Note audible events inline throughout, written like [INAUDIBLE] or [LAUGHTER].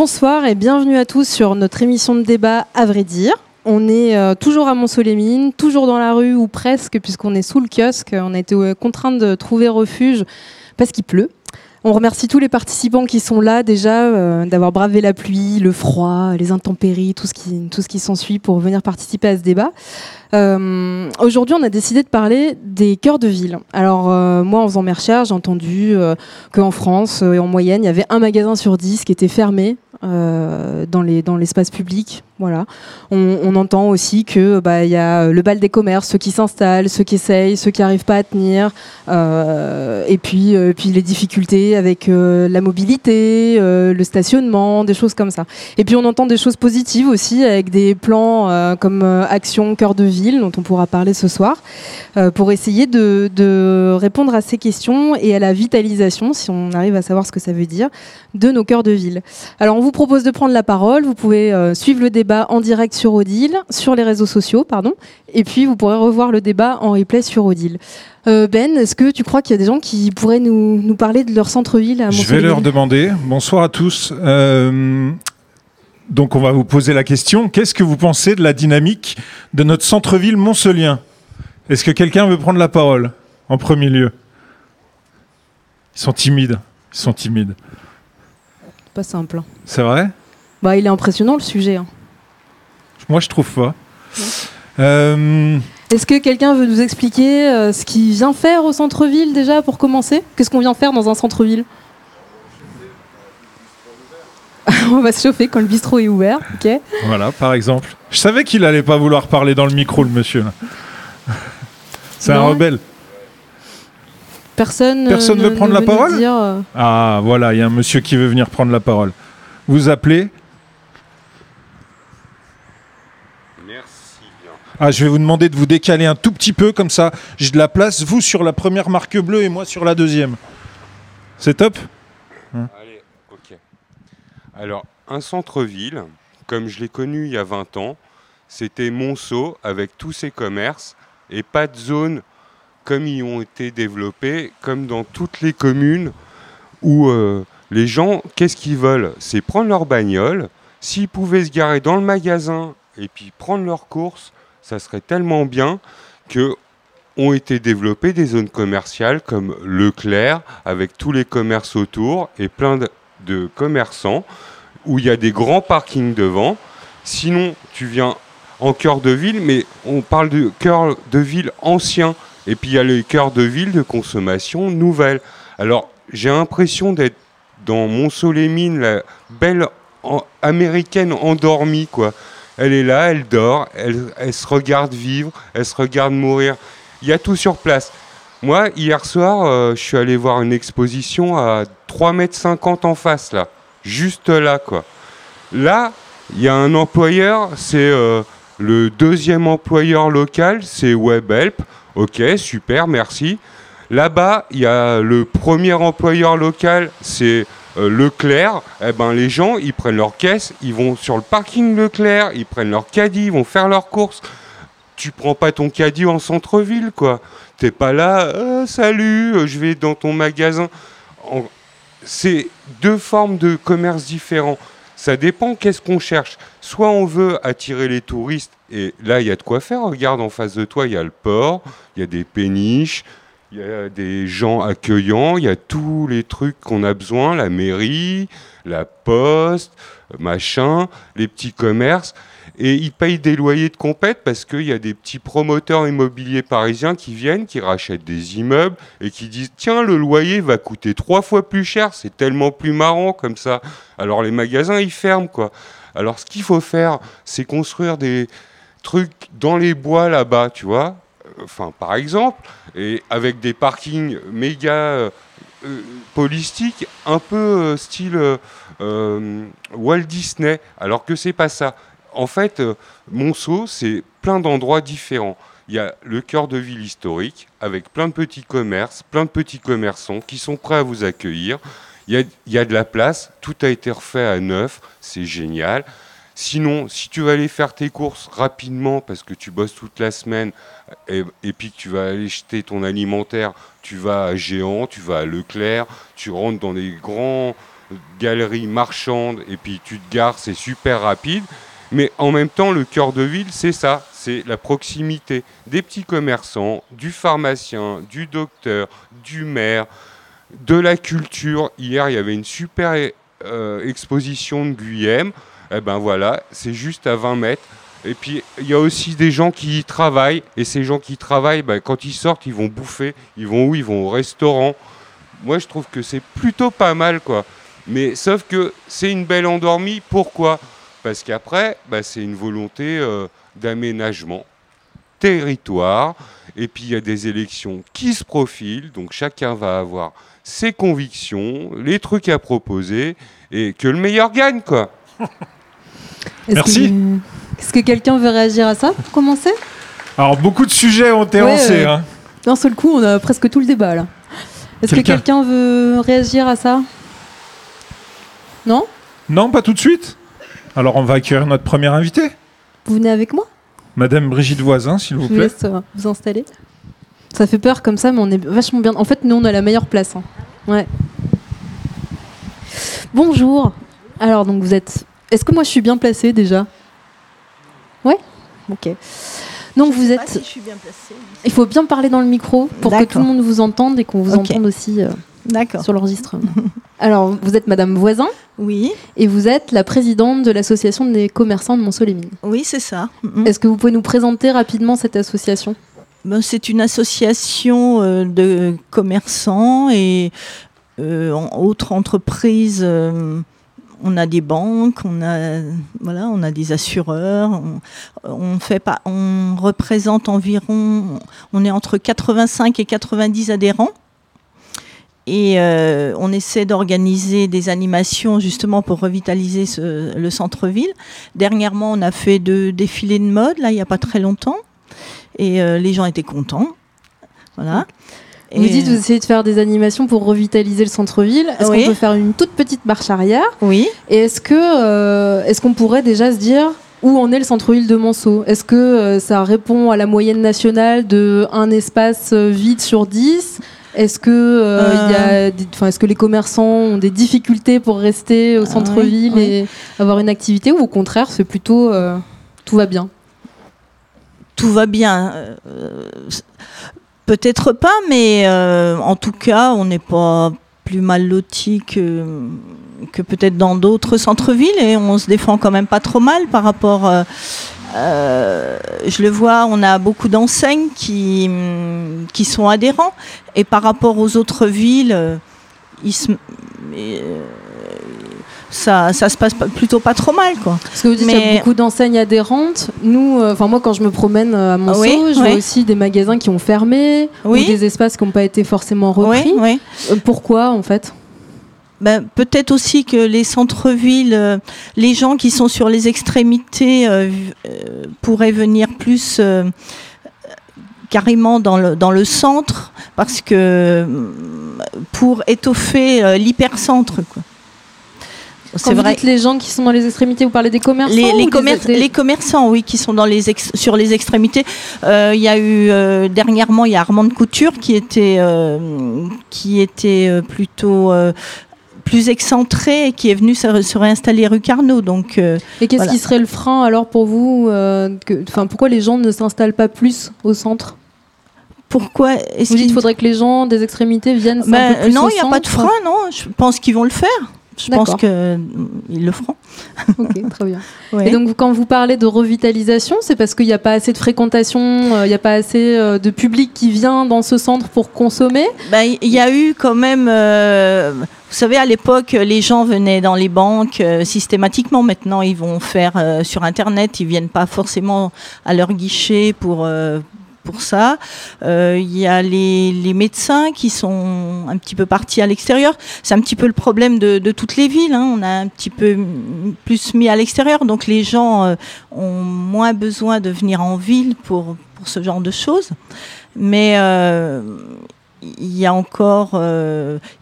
bonsoir et bienvenue à tous sur notre émission de débat à vrai dire. On est euh, toujours à Mont-Solémine, toujours dans la rue ou presque puisqu'on est sous le kiosque. On a été euh, contraints de trouver refuge parce qu'il pleut. On remercie tous les participants qui sont là déjà euh, d'avoir bravé la pluie, le froid, les intempéries, tout ce qui, s'ensuit pour venir participer à ce débat. Euh, Aujourd'hui, on a décidé de parler des cœurs de ville. Alors, moi, en faisant mes recherches, j'ai entendu qu'en France, en moyenne, il y avait un magasin sur dix qui était fermé euh, dans les dans l'espace public. Voilà. On, entend aussi que bah il y a le bal des commerces, ceux qui s'installent, ceux qui essayent, ceux qui arrivent pas à tenir, euh, et puis euh, les difficultés avec euh, la mobilité, euh, le stationnement, des choses comme ça. Et puis on entend des choses positives aussi avec des plans euh, comme euh, Action Cœur de Ville dont on pourra parler ce soir euh, pour essayer de, de répondre à ces questions et à la vitalisation, si on arrive à savoir ce que ça veut dire, de nos cœurs de ville. Alors on vous propose de prendre la parole, vous pouvez euh, suivre le débat en direct sur Odile, sur les réseaux sociaux, pardon, et puis vous pourrez revoir le débat en replay sur Odile. Euh, ben, est-ce que tu crois qu'il y a des gens qui pourraient nous, nous parler de leur centre-ville à Je vais leur demander. Bonsoir à tous. Euh, donc, on va vous poser la question. Qu'est-ce que vous pensez de la dynamique de notre centre-ville moncelien Est-ce que quelqu'un veut prendre la parole en premier lieu? Ils sont timides. Ils sont timides. Pas simple. hein. C'est vrai? Bah, il est impressionnant le sujet. hein. Moi, je trouve pas. Euh, Est-ce que quelqu'un veut nous expliquer euh, ce qu'il vient faire au centre-ville déjà pour commencer? Qu'est-ce qu'on vient faire dans un centre-ville? [LAUGHS] On va se chauffer quand le bistrot est ouvert, ok? Voilà, par exemple. Je savais qu'il allait pas vouloir parler dans le micro, le monsieur. là. [LAUGHS] C'est un Non. rebelle. Personne, euh, Personne ne- veut prendre ne la parole dire, euh, Ah, voilà, il y a un monsieur qui veut venir prendre la parole. Vous appelez Merci bien. Ah, je vais vous demander de vous décaler un tout petit peu, comme ça j'ai de la place, vous sur la première marque bleue et moi sur la deuxième. C'est top Allez, ok. Alors, un centre-ville, comme je l'ai connu il y a 20 ans, c'était Monceau avec tous ses commerces et pas de zone comme ils ont été développés, comme dans toutes les communes où euh, les gens, qu'est-ce qu'ils veulent? C'est prendre leur bagnole. S'ils pouvaient se garer dans le magasin et puis prendre leurs courses, ça serait tellement bien que ont été développées des zones commerciales comme Leclerc, avec tous les commerces autour et plein de, de commerçants, où il y a des grands parkings devant. Sinon, tu viens en cœur de ville, mais on parle de cœur de ville ancien, et puis il y a le cœur de ville de consommation nouvelle. Alors, j'ai l'impression d'être dans Mont-Solémine, la belle américaine endormie, quoi. Elle est là, elle dort, elle, se regarde vivre, elle se regarde mourir. Il y a tout sur place. Moi, hier soir, euh, je suis allé voir une exposition à 3,50 m en face, là. Juste là, quoi. Là, il y a un employeur, c'est euh, le deuxième employeur local, c'est WebHelp. Ok, super, merci. Là-bas, il y a le premier employeur local, c'est euh, Leclerc. Eh ben, les gens, ils prennent leur caisse, ils vont sur le parking Leclerc, ils prennent leur caddie, ils vont faire leurs courses. Tu prends pas ton caddie en centre-ville, quoi. T'es pas là, Euh, salut, euh, je vais dans ton magasin. C'est deux formes de commerce différents. Ça dépend qu'est-ce qu'on cherche. Soit on veut attirer les touristes, et là, il y a de quoi faire. Regarde, en face de toi, il y a le port, il y a des péniches, il y a des gens accueillants, il y a tous les trucs qu'on a besoin, la mairie, la poste, machin, les petits commerces. Et ils payent des loyers de compète parce qu'il y a des petits promoteurs immobiliers parisiens qui viennent, qui rachètent des immeubles et qui disent Tiens, le loyer va coûter trois fois plus cher, c'est tellement plus marrant comme ça. Alors les magasins, ils ferment quoi. Alors ce qu'il faut faire, c'est construire des trucs dans les bois là-bas, tu vois. Enfin, par exemple, et avec des parkings méga euh, euh, polistiques, un peu euh, style euh, euh, Walt Disney, alors que c'est pas ça. En fait, euh, Monceau, c'est plein d'endroits différents. Il y a le cœur de ville historique, avec plein de petits commerces, plein de petits commerçants qui sont prêts à vous accueillir. Il y a, de la place, tout a été refait à neuf, c'est génial. Sinon, si tu vas aller faire tes courses rapidement parce que tu bosses toute la semaine et, puis que tu vas aller jeter ton alimentaire, tu vas à Géant, tu vas à Leclerc, tu rentres dans des grands galerie marchande, et puis tu te gares, c'est super rapide. Mais en même temps, le cœur de ville, c'est ça, c'est la proximité des petits commerçants, du pharmacien, du docteur, du maire, de la culture. Hier, il y avait une super euh, exposition de Guyème. Eh ben voilà, c'est juste à 20 mètres. Et puis, il y a aussi des gens qui y travaillent. Et ces gens qui travaillent, ben, quand ils sortent, ils vont bouffer. Ils vont où? Ils vont au restaurant. Moi, je trouve que c'est plutôt pas mal, quoi. Mais sauf que c'est une belle endormie. Pourquoi? Parce qu'après, ben, c'est une volonté euh, d'aménagement, territoire. Et puis, il y a des élections qui se profilent. Donc, chacun va avoir ses convictions, les trucs à proposer. Et que le meilleur gagne, quoi. [LAUGHS] Merci. Est-ce que quelqu'un veut réagir à ça pour commencer? Alors, beaucoup de sujets ont été Ouais, lancés. euh, hein. D'un seul coup, on a presque tout le débat là. Est-ce que quelqu'un veut réagir à ça? Non? Non, pas tout de suite? Alors, on va accueillir notre première invitée, Vous venez avec moi? Madame Brigitte Voisin, s'il vous Je vous plaît. laisse euh, vous installer. Ça fait peur comme ça, mais on est vachement bien. En fait, nous, on a la meilleure place. hein. Ouais. Bonjour. Alors, donc, vous êtes. Est-ce que moi, je suis bien placée déjà? Ouais? Ok. Donc, vous êtes. si je suis bien placée. Il faut bien parler dans le micro pour que tout le monde vous entende et qu'on vous entende aussi euh, D'accord. sur l'enregistrement. Alors, vous êtes Madame Voisin Oui, et vous êtes la présidente de l'association des commerçants de Montsolémine. oui, c'est ça. Est-ce que vous pouvez nous présenter rapidement cette association? Ben, c'est une association euh, de commerçants et euh, en- autres entreprises. euh, on a des banques, on a voilà, on a des assureurs. On, on fait pas, on représente environ, on est entre 85 et 90 adhérents. Et euh, on essaie d'organiser des animations justement pour revitaliser ce- le centre-ville. Dernièrement, on a fait deux défilés de mode, là, il n'y a pas très longtemps. Et euh, les gens étaient contents. Voilà. Vous dites vous essayez de faire des animations pour revitaliser le centre-ville. Est-ce Oui. qu'on peut faire une toute petite marche arrière Oui. Et est-ce que euh, est-ce qu'on pourrait déjà se dire où en est le centre-ville de Monceau? Est-ce que euh, ça répond à la moyenne nationale de un espace euh, vide sur 10 Est-ce que euh, est-ce que les commerçants ont des difficultés pour rester au Ah, centre-ville oui. et avoir une activité ou au contraire c'est plutôt euh, tout va bien? Tout va bien. Euh, Peut-être pas, mais euh, en tout cas, on n'est pas plus mal loti que, que peut-être dans d'autres centres-villes et on se défend quand même pas trop mal par rapport. Euh, je le vois, on a beaucoup d'enseignes qui, hum, qui sont adhérents et par rapport aux autres villes, euh, ils se- euh, ça, ça se passe pas- plutôt pas trop mal. Quoi. Parce que vous dites qu'il y a beaucoup d'enseignes adhérentes. Nous, euh, moi, quand je me promène à Monceau, Oui, je vois aussi des magasins qui ont fermé Oui. ou des espaces qui n'ont pas été forcément repris. Euh, pourquoi en fait? Ben, peut-être aussi que les centres-villes, euh, les gens qui sont sur les extrémités euh, euh, pourraient venir plus euh, carrément dans le, dans le centre, parce que pour étoffer l'hypercentre. C'est vous vrai. dites les gens qui sont dans les extrémités, vous parlez des commerçants Les, les commer- des- les commerçants, oui, qui sont dans les ex- sur les extrémités. Euh, Il y a eu euh, dernièrement, il y a Armand de Couture qui était euh, qui était plutôt euh, plus excentré et qui est venu se, se réinstaller rue Carnot. Donc, euh, Et qu'est-ce voilà. qui serait le frein alors pour vous euh, Enfin, pourquoi les gens ne s'installent pas plus au centre? Pourquoi est-ce Vous dites qu'il faudrait que les gens des extrémités viennent un Ben, peu plus non, il n'y a pas de frein, non. Je pense qu'ils vont le faire. Je pense qu'ils le feront. [LAUGHS] Ok, très bien. [LAUGHS] Ouais. Et donc, quand vous parlez de revitalisation, c'est parce qu'il n'y a pas assez de fréquentation, euh, il n'y a pas assez euh, de public qui vient dans ce centre pour consommer? Ben, Il y a eu quand même, euh, vous savez, à l'époque, les gens venaient dans les banques systématiquement. Maintenant, ils vont faire sur Internet. Ils viennent pas forcément à leur guichet pour pour ça. Euh, Il y a les, médecins qui sont un petit peu partis à l'extérieur. C'est un petit peu le problème de, toutes les villes. hein. On a un petit peu plus mis à l'extérieur, donc les gens euh, ont moins besoin de venir en ville pour pour ce genre de choses. Mais euh, il y a encore,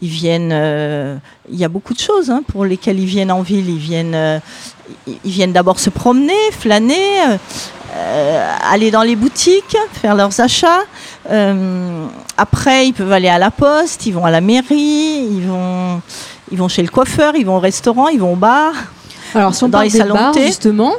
ils viennent, il y a beaucoup de choses hein, pour lesquelles ils viennent en ville. Ils viennent, ils viennent d'abord se promener, flâner, euh, aller dans les boutiques, faire leurs achats. Euh, après, ils peuvent aller à la poste, ils vont à la mairie, ils vont, ils vont chez le coiffeur, ils vont au restaurant, ils vont au bar. Alors, si on Dans parle les des salons de bars, thé. justement,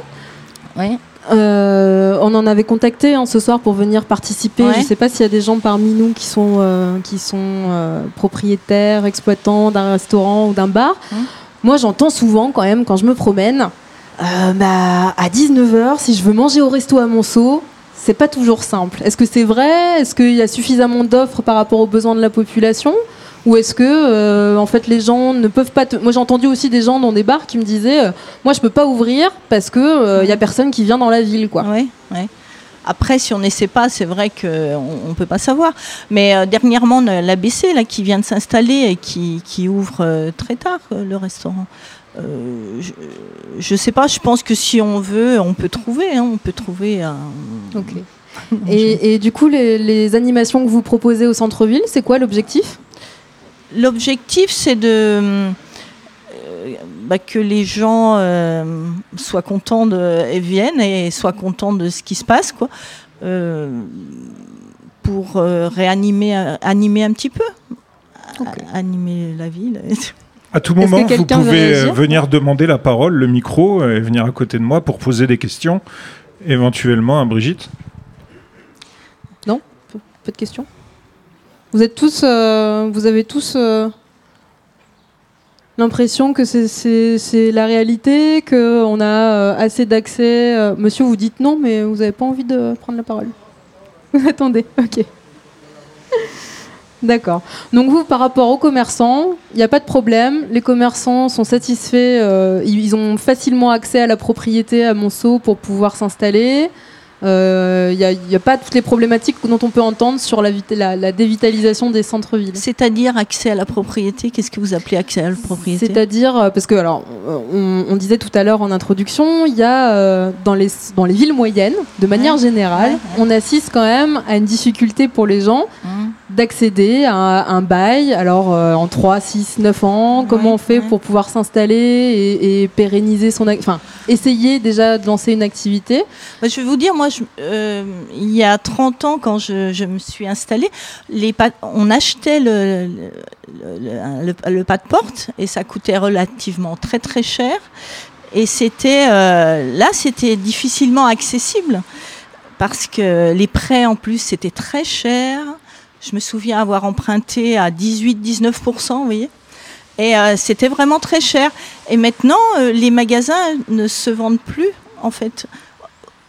Ouais. euh, on en avait contacté hein, ce soir pour venir participer. Ouais. Je ne sais pas s'il y a des gens parmi nous qui sont, euh, qui sont euh, propriétaires, exploitants d'un restaurant ou d'un bar. Hum. Moi, j'entends souvent quand même quand je me promène, euh, bah, à 19h, si je veux manger au resto à Monceau, c'est pas toujours simple. Est-ce que c'est vrai? Est-ce qu'il y a suffisamment d'offres par rapport aux besoins de la population? Ou est-ce que euh, en fait les gens ne peuvent pas te- moi j'ai entendu aussi des gens dans des bars qui me disaient euh, moi je peux pas ouvrir parce que il y a personne qui vient dans la ville quoi. Ouais, ouais. Après, si on n'essaie pas, c'est vrai qu'on ne peut pas savoir. Mais euh, dernièrement, l'ABC, là, qui vient de s'installer et qui, qui ouvre euh, très tard euh, le restaurant. Euh, je ne sais pas, je pense que si on veut, on peut trouver. hein, on peut trouver un. Et, et du coup les, les animations que vous proposez au centre-ville, c'est quoi l'objectif? L'objectif, c'est de. euh, bah, que les gens euh, soient contents de, et viennent et soient contents de ce qui se passe, quoi. Pour réanimer, animer un petit peu, animer la ville. [LAUGHS] À tout que moment, vous pouvez euh, venir demander la parole, le micro, euh, et venir à côté de moi pour poser des questions, éventuellement à Brigitte. Pas de questions? Vous êtes tous, euh, vous avez tous euh, l'impression que c'est- la réalité, qu'on a euh, assez d'accès. Monsieur, vous dites non, mais vous n'avez pas envie de prendre la parole. [LAUGHS] Attendez, ok. D'accord. Donc vous, par rapport aux commerçants, il n'y a pas de problème. Les commerçants sont satisfaits. euh, ils ont facilement accès à la propriété à Monceau pour pouvoir s'installer. Euh, Il n'y a, pas toutes les problématiques dont on peut entendre sur la, vita- la- la dévitalisation des centres-villes. C'est-à-dire accès à la propriété. Qu'est-ce que vous appelez accès à la propriété? C'est-à-dire, euh, parce que alors, on, on disait tout à l'heure en introduction, il y a euh, dans, les, dans les villes moyennes, de manière Ouais, générale, ouais, on assiste quand même à une difficulté pour les gens Hein d'accéder à un bail, alors euh, en 3, 6, 9 ans, comment Ouais, on fait ouais. pour pouvoir s'installer et, et pérenniser son... Enfin, essayer déjà de lancer une activité? Bah, je vais vous dire, moi, je- euh, il y a 30 ans, quand je, je me suis installée, les on achetait le, le, le- le- le pas de porte et ça coûtait relativement très très cher. Et c'était euh, là, c'était difficilement accessible parce que les prêts en plus c'était très cher. Je me souviens avoir emprunté à 18-19%, vous voyez. Et euh, c'était vraiment très cher. Et maintenant, euh, les magasins ne se vendent plus, en fait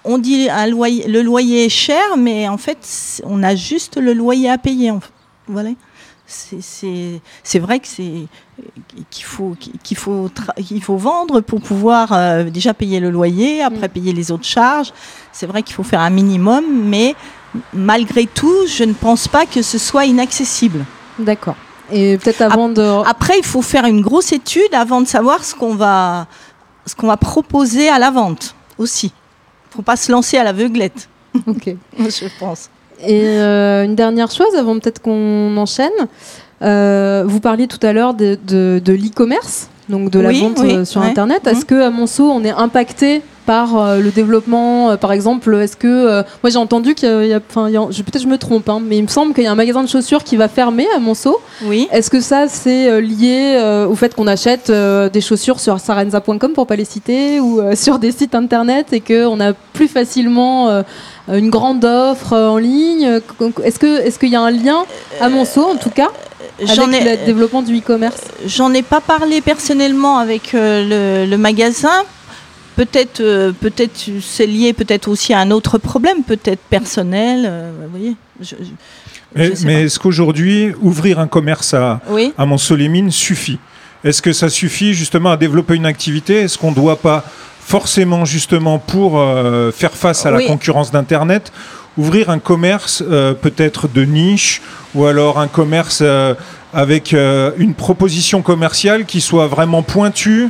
on dit un loyer, le loyer est cher, mais en fait, on a juste le loyer à payer. en fait. Voilà. C'est- vrai que c'est qu'il faut qu'il faut qu'il faut vendre pour pouvoir euh, déjà payer le loyer, après Mm. payer les autres charges. C'est vrai qu'il faut faire un minimum, mais malgré tout, je ne pense pas que ce soit inaccessible. D'accord. Et peut-être avant de... Après, il faut faire une grosse étude avant de savoir ce qu'on va, ce qu'on va proposer à la vente aussi. Il ne faut pas se lancer à l'aveuglette, [LAUGHS] Ok. je pense. Et euh, une dernière chose, avant peut-être qu'on enchaîne. Euh, vous parliez tout à l'heure de, de- de l'e-commerce, donc de la Oui, vente oui, euh, sur ouais. Internet. Mhm. Est-ce que à Monceau, on est impacté par euh, le développement euh, Par exemple, est-ce que euh, moi j'ai entendu qu'il y a, enfin, peut-être je me trompe, hein, mais il me semble qu'il y a un magasin de chaussures qui va fermer à Monceau. Oui. Est-ce que ça c'est lié euh, au fait qu'on achète euh, des chaussures sur sarenza.com pour pas les citer ou [LAUGHS] sur des sites internet et qu'on a plus facilement une grande offre euh, en ligne Est-ce que est-ce qu'il y a un lien à Monceau en tout cas J'en avec ai, le développement du e-commerce? j'en ai pas parlé personnellement avec euh, le, le magasin. Peut-être, euh, peut-être c'est lié peut-être aussi à un autre problème, peut-être personnel. euh, vous voyez. Je- je- Mais, est-ce qu'aujourd'hui, ouvrir un commerce à, Oui. à Monceau-les-Mines suffit? Est-ce que ça suffit justement à développer une activité? Est-ce qu'on ne doit pas forcément justement pour euh, faire face à la Oui. concurrence d'Internet ouvrir un commerce euh, peut-être de niche ou alors un commerce euh, avec euh, une proposition commerciale qui soit vraiment pointue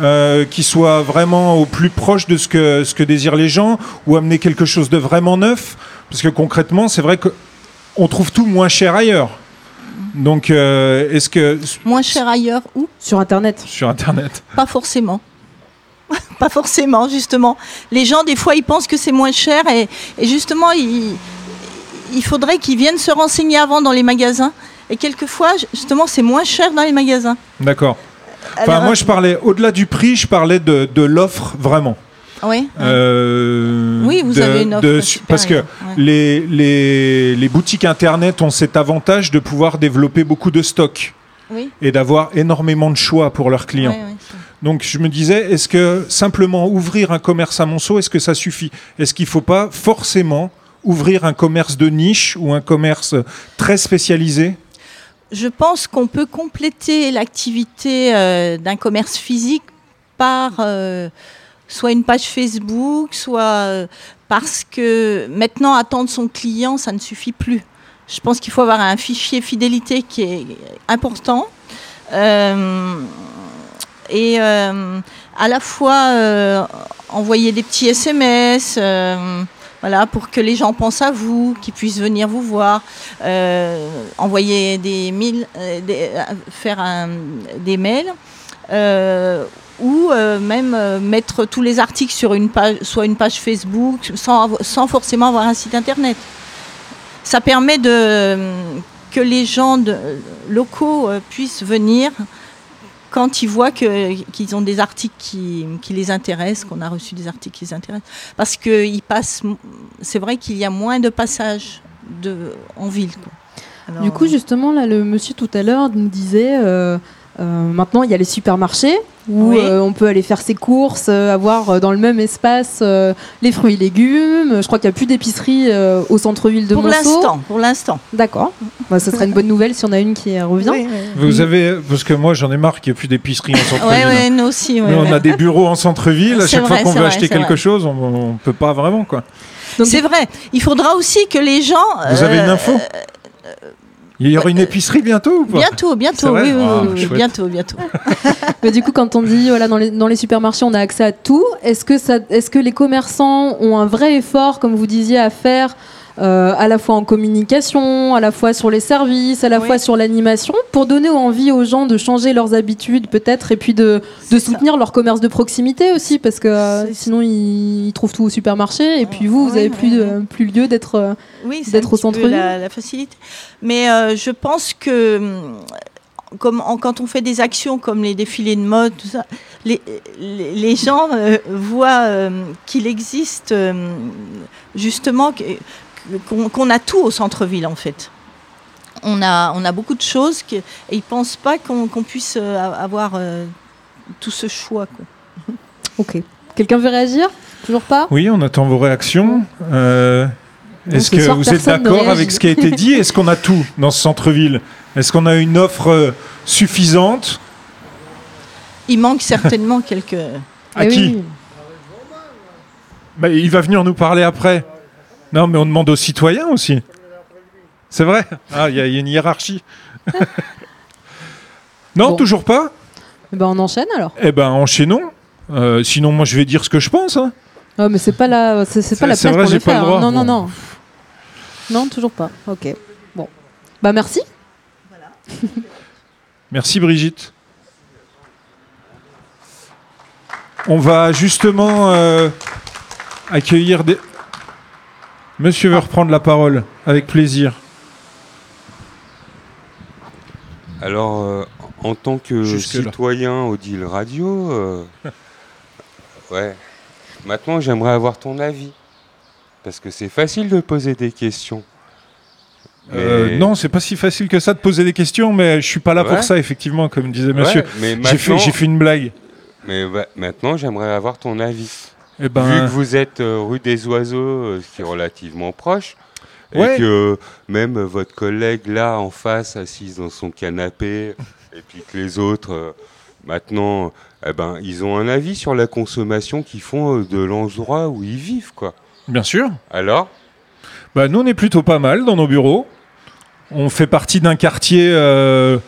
euh, qui soit vraiment au plus proche de ce que, ce que désirent les gens ou amener quelque chose de vraiment neuf. Parce que concrètement c'est vrai que on trouve tout moins cher ailleurs. Donc euh, est-ce que Moins cher ailleurs ou sur internet. Sur internet. Pas forcément. [LAUGHS] pas forcément, justement. Les gens, des fois, ils pensent que c'est moins cher et, et justement, il, il faudrait qu'ils viennent se renseigner avant dans les magasins Et quelquefois, justement, c'est moins cher dans les magasins. D'accord. Enfin, moi, je parlais, au-delà du prix, je parlais de, de l'offre vraiment. oui, Euh, oui, vous de- avez une offre de- Parce que ouais. les, les, les boutiques Internet ont cet avantage de pouvoir développer beaucoup de stocks oui, et d'avoir énormément de choix pour leurs clients. ouais, c'est- Donc je me disais, est-ce que simplement ouvrir un commerce à Monceau, est-ce que ça suffit? Est-ce qu'il ne faut pas forcément ouvrir un commerce de niche ou un commerce très spécialisé? Je pense qu'on peut compléter l'activité euh, d'un commerce physique par euh, soit une page Facebook, soit euh, parce que maintenant attendre son client, ça ne suffit plus. Je pense qu'il faut avoir un fichier fidélité qui est important. Et euh, à la fois euh, envoyer des petits SMS, euh, voilà, pour que les gens pensent à vous, qu'ils puissent venir vous voir, envoyer des mails, des- faire des mails, ou même mettre tous les articles sur une page, soit une page Facebook, sans, forcément avoir un site internet. Ça permet de, que les gens locaux puissent venir quand ils voient qu'ils ont des articles qui, qui les intéressent, qu'on a reçu des articles qui les intéressent. Parce que ils passent, c'est vrai qu'il y a moins de passages de, en ville. quoi. Alors, Du coup, justement, là, le monsieur tout à l'heure nous disait euh, euh, maintenant il y a les supermarchés où Oui. euh, on peut aller faire ses courses, euh, avoir euh, dans le même espace euh, les fruits et légumes. Je crois qu'il n'y a plus d'épicerie euh, au centre-ville de pour Monceau. l'instant, pour l'instant. D'accord. Bah, ce serait une bonne nouvelle si on a une qui revient. Oui, oui. Vous avez, parce que moi j'en ai marre qu'il n'y ait plus d'épicerie en centre-ville. Ouais, ouais, nous aussi. ouais, Nous, on a des bureaux en centre-ville. À chaque vrai, fois qu'on veut vrai, acheter quelque vrai. chose, on ne peut pas vraiment. quoi. Donc, C'est vrai. Il faudra aussi que les gens. Vous avez une euh, info Il y aura une épicerie bientôt ou pas? Bientôt, bientôt, oui, oui, Ah, oui, oui, chouette. bientôt, bientôt. [LAUGHS] Mais du coup, quand on dit voilà, dans, les, dans les supermarchés, on a accès à tout, est-ce que, ça, est-ce que les commerçants ont un vrai effort, comme vous disiez, à faire euh, à la fois en communication, à la fois sur les services, à la Oui. fois sur l'animation, pour donner envie aux gens de changer leurs habitudes peut-être, et puis de, de C'est ça. soutenir leur commerce de proximité aussi, parce que euh, sinon ils, ils trouvent tout au supermarché, et puis vous, vous Oui, avez oui, plus, oui. plus lieu d'être... euh, D'être au centre-ville. la, la facilité. Mais je pense que hum, comme en- quand on fait des actions comme les défilés de mode, tout ça, les, les, les gens euh, voient euh, qu'il existe euh, justement que- qu'on a tout au centre-ville en fait. On a, on a beaucoup de choses que- et ils ne pensent pas qu'on puisse euh, avoir euh, tout ce choix. quoi. [LAUGHS] Ok. Quelqu'un veut réagir? Toujours pas? Oui, on attend vos réactions. Euh, Est-ce ce que soir, vous êtes d'accord avec ce qui a été dit? Est-ce qu'on a tout dans ce centre-ville? Est-ce qu'on a une offre suffisante? Il manque certainement [LAUGHS] quelques... À Eh qui? oui. Bah, Il va venir nous parler après. Non, mais on demande aux citoyens aussi. C'est vrai Ah, il y, a- il y a une hiérarchie. [LAUGHS] non, Bon. toujours pas Eh ben, on enchaîne alors. Eh ben, enchaînons. Euh, sinon, moi, je vais dire ce que je pense. hein. Ah, mais c'est pas la, c'est, c'est pas la place vrai, pour le le droit. hein. Non, non, Bon. non. Non, toujours pas. Ok. Bon. Bah merci. [LAUGHS] Merci Brigitte. On va justement euh, accueillir des... Monsieur veut reprendre la parole, avec plaisir. Alors, euh, en tant que Jusque-là. citoyen Odile Radio, euh, [LAUGHS] ouais, maintenant j'aimerais avoir ton avis. Parce que c'est facile de poser des questions. Euh, non, c'est pas si facile que ça de poser des questions, mais je suis pas là Ouais. pour ça, effectivement, comme disait Ouais, monsieur. mais J'ai fait, maintenant, j'ai fait une blague. mais maintenant j'aimerais avoir ton avis. Eh Vu ben, que vous êtes euh, rue des Oiseaux, euh, ce qui est relativement proche, Ouais. et que même votre collègue là en face, assise dans son canapé, et puis que les autres, euh, maintenant, eh ben, ils ont un avis sur la consommation qu'ils font de l'endroit où ils vivent, quoi. bien sûr. Alors? Bah, nous, on est plutôt pas mal dans nos bureaux. On fait partie d'un quartier, euh,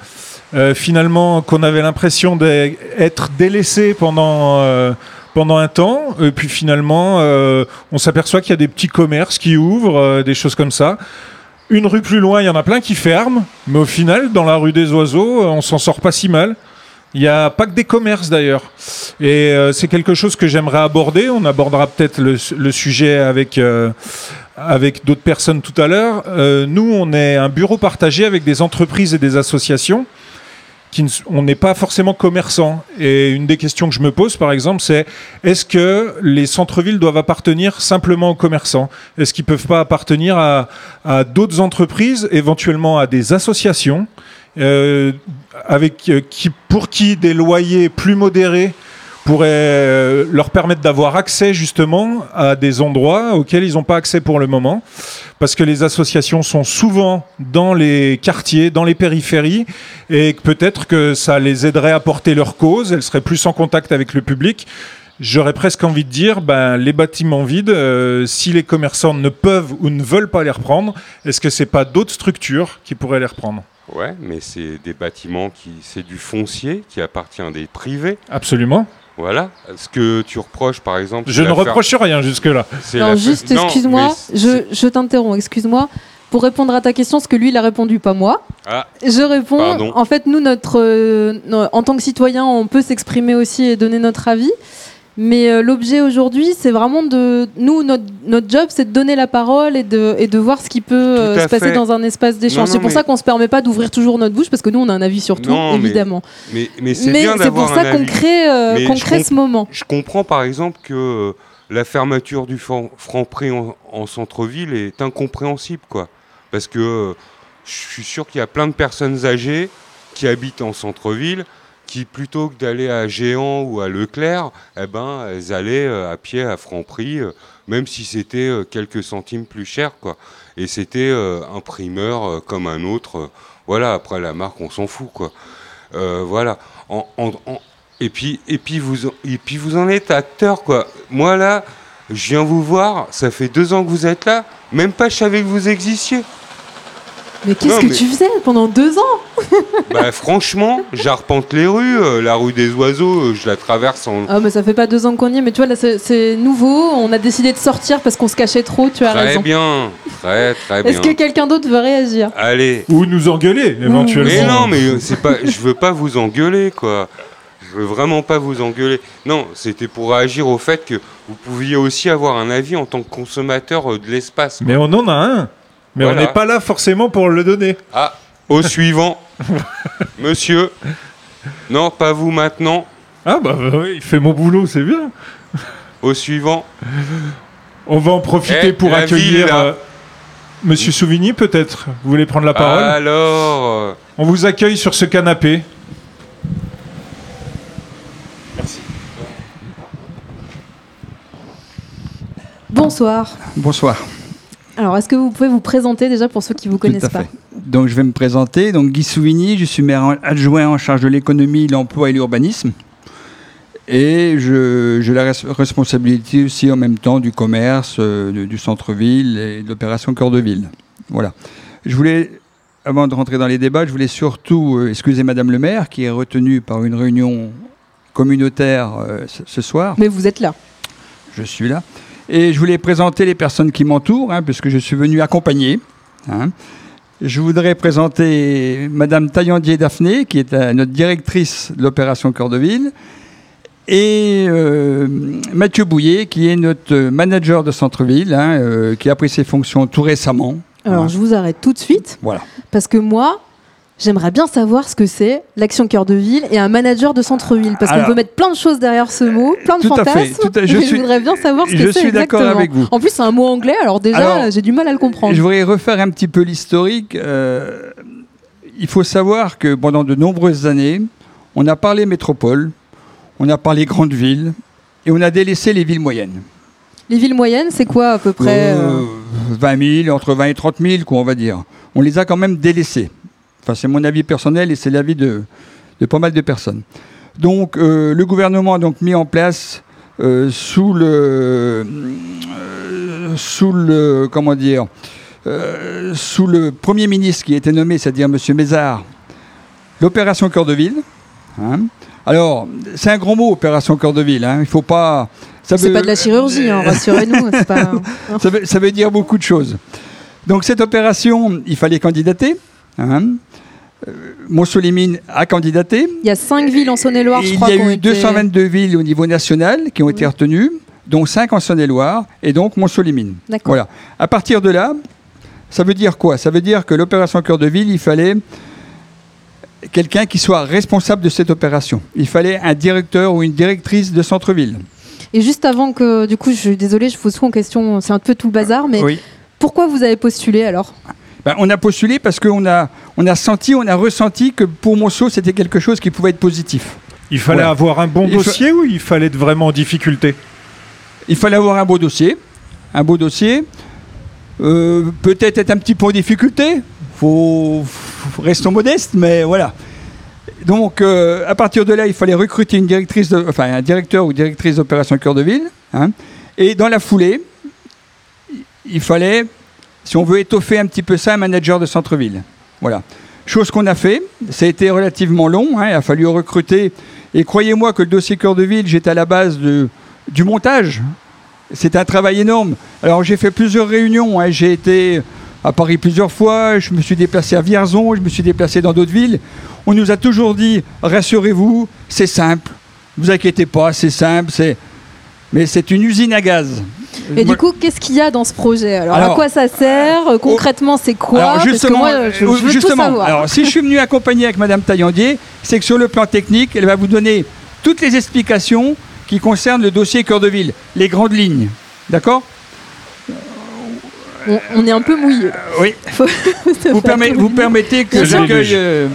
euh, finalement, qu'on avait l'impression d'être délaissé pendant, euh, pendant un temps. Et puis finalement, euh, on s'aperçoit qu'il y a des petits commerces qui ouvrent, euh, des choses comme ça. Une rue plus loin, il y en a plein qui ferment. Mais au final, dans la rue des Oiseaux, euh, on s'en sort pas si mal. Il n'y a pas que des commerces d'ailleurs. Et c'est quelque chose que j'aimerais aborder. On abordera peut-être le, sujet avec, avec d'autres personnes tout à l'heure. Nous, on est un bureau partagé avec des entreprises et des associations. On n'est pas forcément commerçants. Et une des questions que je me pose, par exemple, c'est est-ce que les centres-villes doivent appartenir simplement aux commerçants? Est-ce qu'ils ne peuvent pas appartenir à, à d'autres entreprises, éventuellement à des associations, euh, avec, euh, qui, pour qui des loyers plus modérés pourraient euh, leur permettre d'avoir accès justement à des endroits auxquels ils n'ont pas accès pour le moment. Parce que les associations sont souvent dans les quartiers, dans les périphéries, et peut-être que ça les aiderait à porter leur cause, elles seraient plus en contact avec le public. J'aurais presque envie de dire, ben, les bâtiments vides, euh, si les commerçants ne peuvent ou ne veulent pas les reprendre, est-ce que c'est pas d'autres structures qui pourraient les reprendre? Ouais, mais c'est des bâtiments qui. C'est du foncier qui appartient à des privés. Absolument. Voilà. Ce que tu reproches, par exemple. Je ne reproche rien jusque-là. la- juste, Non, excuse-moi, je, je t'interromps, excuse-moi. Pour répondre à ta question, ce que lui, il a répondu, pas moi. Ah, Je réponds, Pardon. en fait, nous, notre, euh, en tant que citoyen, on peut s'exprimer aussi et donner notre avis. Mais euh, l'objet aujourd'hui, c'est vraiment de. Nous, notre, notre job, c'est de donner la parole et de, et de voir ce qui peut euh, se passer fait. dans un espace d'échange. C'est pour mais- ça qu'on se permet pas d'ouvrir toujours notre bouche, parce que nous, on a un avis sur tout, Non, évidemment. mais, mais c'est Mais c'est pour ça qu'on crée, euh, crée ce moment. Je comprends par exemple que euh, la fermeture du Fran- Franprix en, en centre-ville est incompréhensible, quoi. Parce que je suis sûr qu'il y a plein de personnes âgées qui habitent en centre-ville qui, plutôt que d'aller à Géant ou à Leclerc, eh ben, elles allaient euh, à pied à Franprix, euh, même si c'était euh, quelques centimes plus cher, quoi. Et c'était un primeur comme un autre. voilà, après la marque, on s'en fout, quoi. Voilà. Et puis, et puis vous, en- et puis vous en êtes acteur, quoi. Moi là, je viens vous voir. Ça fait deux ans que vous êtes là. Même pas, je savais que vous existiez. Mais qu'est-ce que mais- tu faisais pendant deux ans? [LAUGHS] Bah franchement, j'arpente les rues, euh, la rue des oiseaux, euh, je la traverse en. Ah, mais ça fait pas deux ans qu'on y est, mais tu vois, là, c'est- nouveau. On a décidé de sortir parce qu'on se cachait trop, tu as Très raison. bien, très très bien. Est-ce que quelqu'un d'autre veut réagir? Allez. Ou nous engueuler, éventuellement. Mais non, mais euh, c'est pas. Je veux pas vous engueuler, quoi. Je veux vraiment pas vous engueuler. Non, c'était pour réagir au fait que vous pouviez aussi avoir un avis en tant que consommateur de l'espace. Mais on en a un. Mais on n'est pas là forcément pour le donner. Ah, au suivant. [LAUGHS] Monsieur. Non, pas vous maintenant. Ah bah oui, il fait mon boulot, c'est bien. Au suivant. On va en profiter Eh, pour accueillir euh, Monsieur Souvigny, peut-être. Vous voulez prendre la parole? Alors. euh, On vous accueille sur ce canapé. Bonsoir. Bonsoir. Alors, est-ce que vous pouvez vous présenter déjà pour ceux qui vous connaissent Tout à pas fait. Donc je vais me présenter. Donc Guy Souvigny, je suis maire adjoint en charge de l'économie, l'emploi et l'urbanisme. Et j'ai la res- responsabilité aussi en même temps du commerce, euh, du centre-ville et de l'opération Cœur de Ville. Voilà. Je voulais, avant de rentrer dans les débats, je voulais surtout euh, excuser Madame le maire qui est retenue par une réunion communautaire euh, ce soir. Mais vous êtes là. je suis là. Et je voulais présenter les personnes qui m'entourent, hein, puisque je suis venu accompagner. hein. Je voudrais présenter Madame Taillandier Daphné, qui est euh, notre directrice de l'opération Cœur de Ville, et euh, Mathieu Bouillet, qui est notre euh, manager de centre-ville, hein, euh, qui a pris ses fonctions tout récemment. Alors, je vous arrête tout de suite Voilà. parce que moi, j'aimerais bien savoir ce que c'est l'action cœur de ville et un manager de centre-ville. Parce qu'on peut mettre plein de choses derrière ce mot, plein de Tout à fait, fantasmes. tout à- [LAUGHS] je mais suis- je voudrais bien savoir ce que je c'est suis d'accord avec vous. En plus, c'est un mot anglais, alors déjà, j'ai du mal à le comprendre. Je voudrais refaire un petit peu l'historique. Euh, il faut savoir que pendant de nombreuses années, on a parlé métropole, on a parlé grandes villes, et on a délaissé les villes moyennes. Les villes moyennes, c'est quoi à peu près euh, Euh, 20 000, entre 20 et 30 000, quoi, on va dire. On les a quand même délaissés. Enfin, c'est mon avis personnel et c'est l'avis de, de pas mal de personnes. Donc, euh, le gouvernement a donc mis en place euh, sous le, euh, sous le, comment dire, sous le premier ministre qui a été nommé, c'est-à-dire M. Mézard, l'opération Cœur de Ville. hein. Alors, c'est un grand mot, opération Cœur de Ville. hein. Il faut pas. ça C'est veut- pas de la chirurgie, hein, [LAUGHS] rassurez-nous. c'est pas- [LAUGHS] ça veut, ça veut dire beaucoup de choses. Donc cette opération, il fallait candidater. Hein. Montsolimine a candidaté. Il y a cinq villes en Saône-et-Loire, je il crois. y a eu été- 222 villes au niveau national qui ont été retenues. dont 5 en Saône-et-Loire, et donc Monceau-les-Mines. D'accord. Voilà. À partir de là, ça veut dire quoi? Ça veut dire que l'opération Cœur de Ville, il fallait quelqu'un qui soit responsable de cette opération. Il fallait un directeur ou une directrice de centre-ville. Et juste avant que, du coup, je suis désolée, je vous sois en question, c'est un peu tout le bazar, mais Oui. pourquoi vous avez postulé alors? Ben, on a postulé parce qu'on a, on a senti, on a ressenti que pour Monceau, c'était quelque chose qui pouvait être positif. Il fallait Voilà. avoir un bon Il dossier ou il fallait être vraiment en difficulté? Il fallait avoir un beau dossier, un beau dossier. Euh, Peut-être être un petit peu en difficulté. Faut, faut- restons modestes, mais voilà. Donc, euh, à partir de là, il fallait recruter une directrice, de- enfin un directeur ou directrice d'opération cœur de ville. hein. Et dans la foulée, il fallait, si on veut étoffer un petit peu ça, un manager de centre-ville. Voilà. Chose qu'on a fait. Ça a été relativement long. hein. Il a fallu recruter. Et croyez-moi que le dossier cœur de ville, j'étais à la base du montage. C'est un travail énorme. Alors j'ai fait plusieurs réunions. hein. J'ai été à Paris plusieurs fois. Je me suis déplacé à Vierzon. Je me suis déplacé dans d'autres villes. On nous a toujours dit rassurez-vous, c'est simple. Ne vous inquiétez pas, c'est simple. Mais c'est une usine à gaz. Et Moi- du coup, qu'est-ce qu'il y a dans ce projet alors, Alors, à quoi ça sert Euh, Concrètement, c'est quoi Alors Parce que justement, moi, je, je euh, veux tout justement, savoir. alors si je suis venu accompagner avec Madame Taillandier, c'est que sur le plan technique, elle va vous donner toutes les explications qui concernent le dossier cœur de ville, les grandes lignes, d'accord on, on est un peu mouillé. Oui. [LAUGHS] Faut- Vous, permet- vous permettez que j'accueille euh,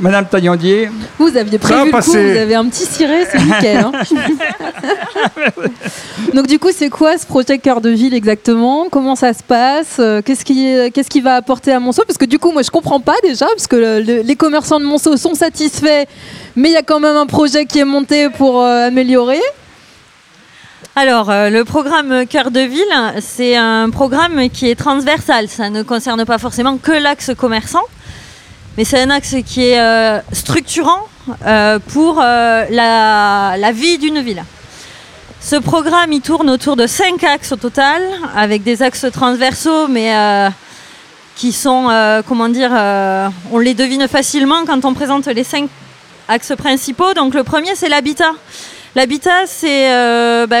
Madame Taillandier. Vous aviez prévu le coup, vous avez un petit ciré, c'est nickel. hein. [LAUGHS] Donc du coup, c'est quoi ce projet Cœur de Ville exactement? Comment ça se passe? Euh, Qu'est-ce qui, qu'est-ce qui va apporter à Monceau? Parce que du coup, moi, je comprends pas déjà, parce que le- le- les commerçants de Monceau sont satisfaits, mais il y a quand même un projet qui est monté pour euh, améliorer. Alors, euh, le programme Cœur de Ville, c'est un programme qui est transversal. Ça ne concerne pas forcément que l'axe commerçant, mais c'est un axe qui est euh, structurant euh, pour euh, la, vie d'une ville. Ce programme, il tourne autour de cinq axes au total, avec des axes transversaux, mais qui sont, comment dire, on les devine facilement quand on présente les cinq axes principaux. Donc, le premier, c'est l'habitat. L'habitat, c'est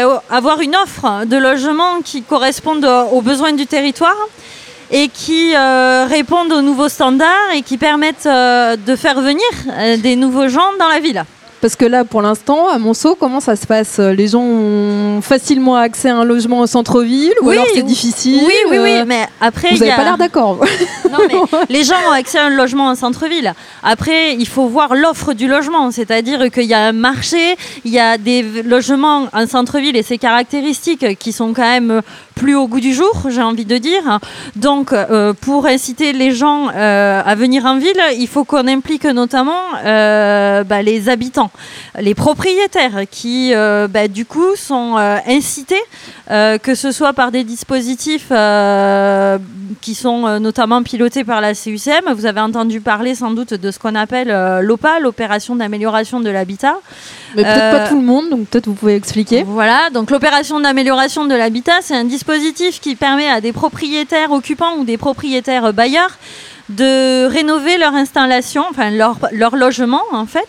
o- avoir une offre de logement qui corresponde aux besoins du territoire et qui euh, répondent aux nouveaux standards et qui permettent euh, de faire venir euh, des nouveaux gens dans la ville. Parce que là, pour l'instant, à Monceau, comment ça se passe? Les gens ont facilement accès à un logement au centre-ville ou Oui, alors c'est difficile Oui, oui, oui, mais après, Vous n'avez a... pas l'air d'accord. [LAUGHS] Non, mais [LAUGHS] les gens ont accès à un logement en centre-ville. Après, il faut voir l'offre du logement, c'est-à-dire qu'il y a un marché, il y a des logements en centre-ville et ces caractéristiques qui sont quand même plus au goût du jour, j'ai envie de dire. Donc, euh, pour inciter les gens euh, à venir en ville, il faut qu'on implique notamment euh, bah, les habitants, les propriétaires qui, bah, du coup, sont incités, que ce soit par des dispositifs qui sont notamment pilotés par la CUCM. Vous avez entendu parler sans doute de ce qu'on appelle l'OPA, l'opération d'amélioration de l'habitat. Mais peut-être pas tout le monde, donc peut-être vous pouvez expliquer. Voilà, donc l'opération d'amélioration de l'habitat, c'est un dispositif qui permet à des propriétaires occupants ou des propriétaires bailleurs de rénover leur installation, enfin leur, leur logement en fait.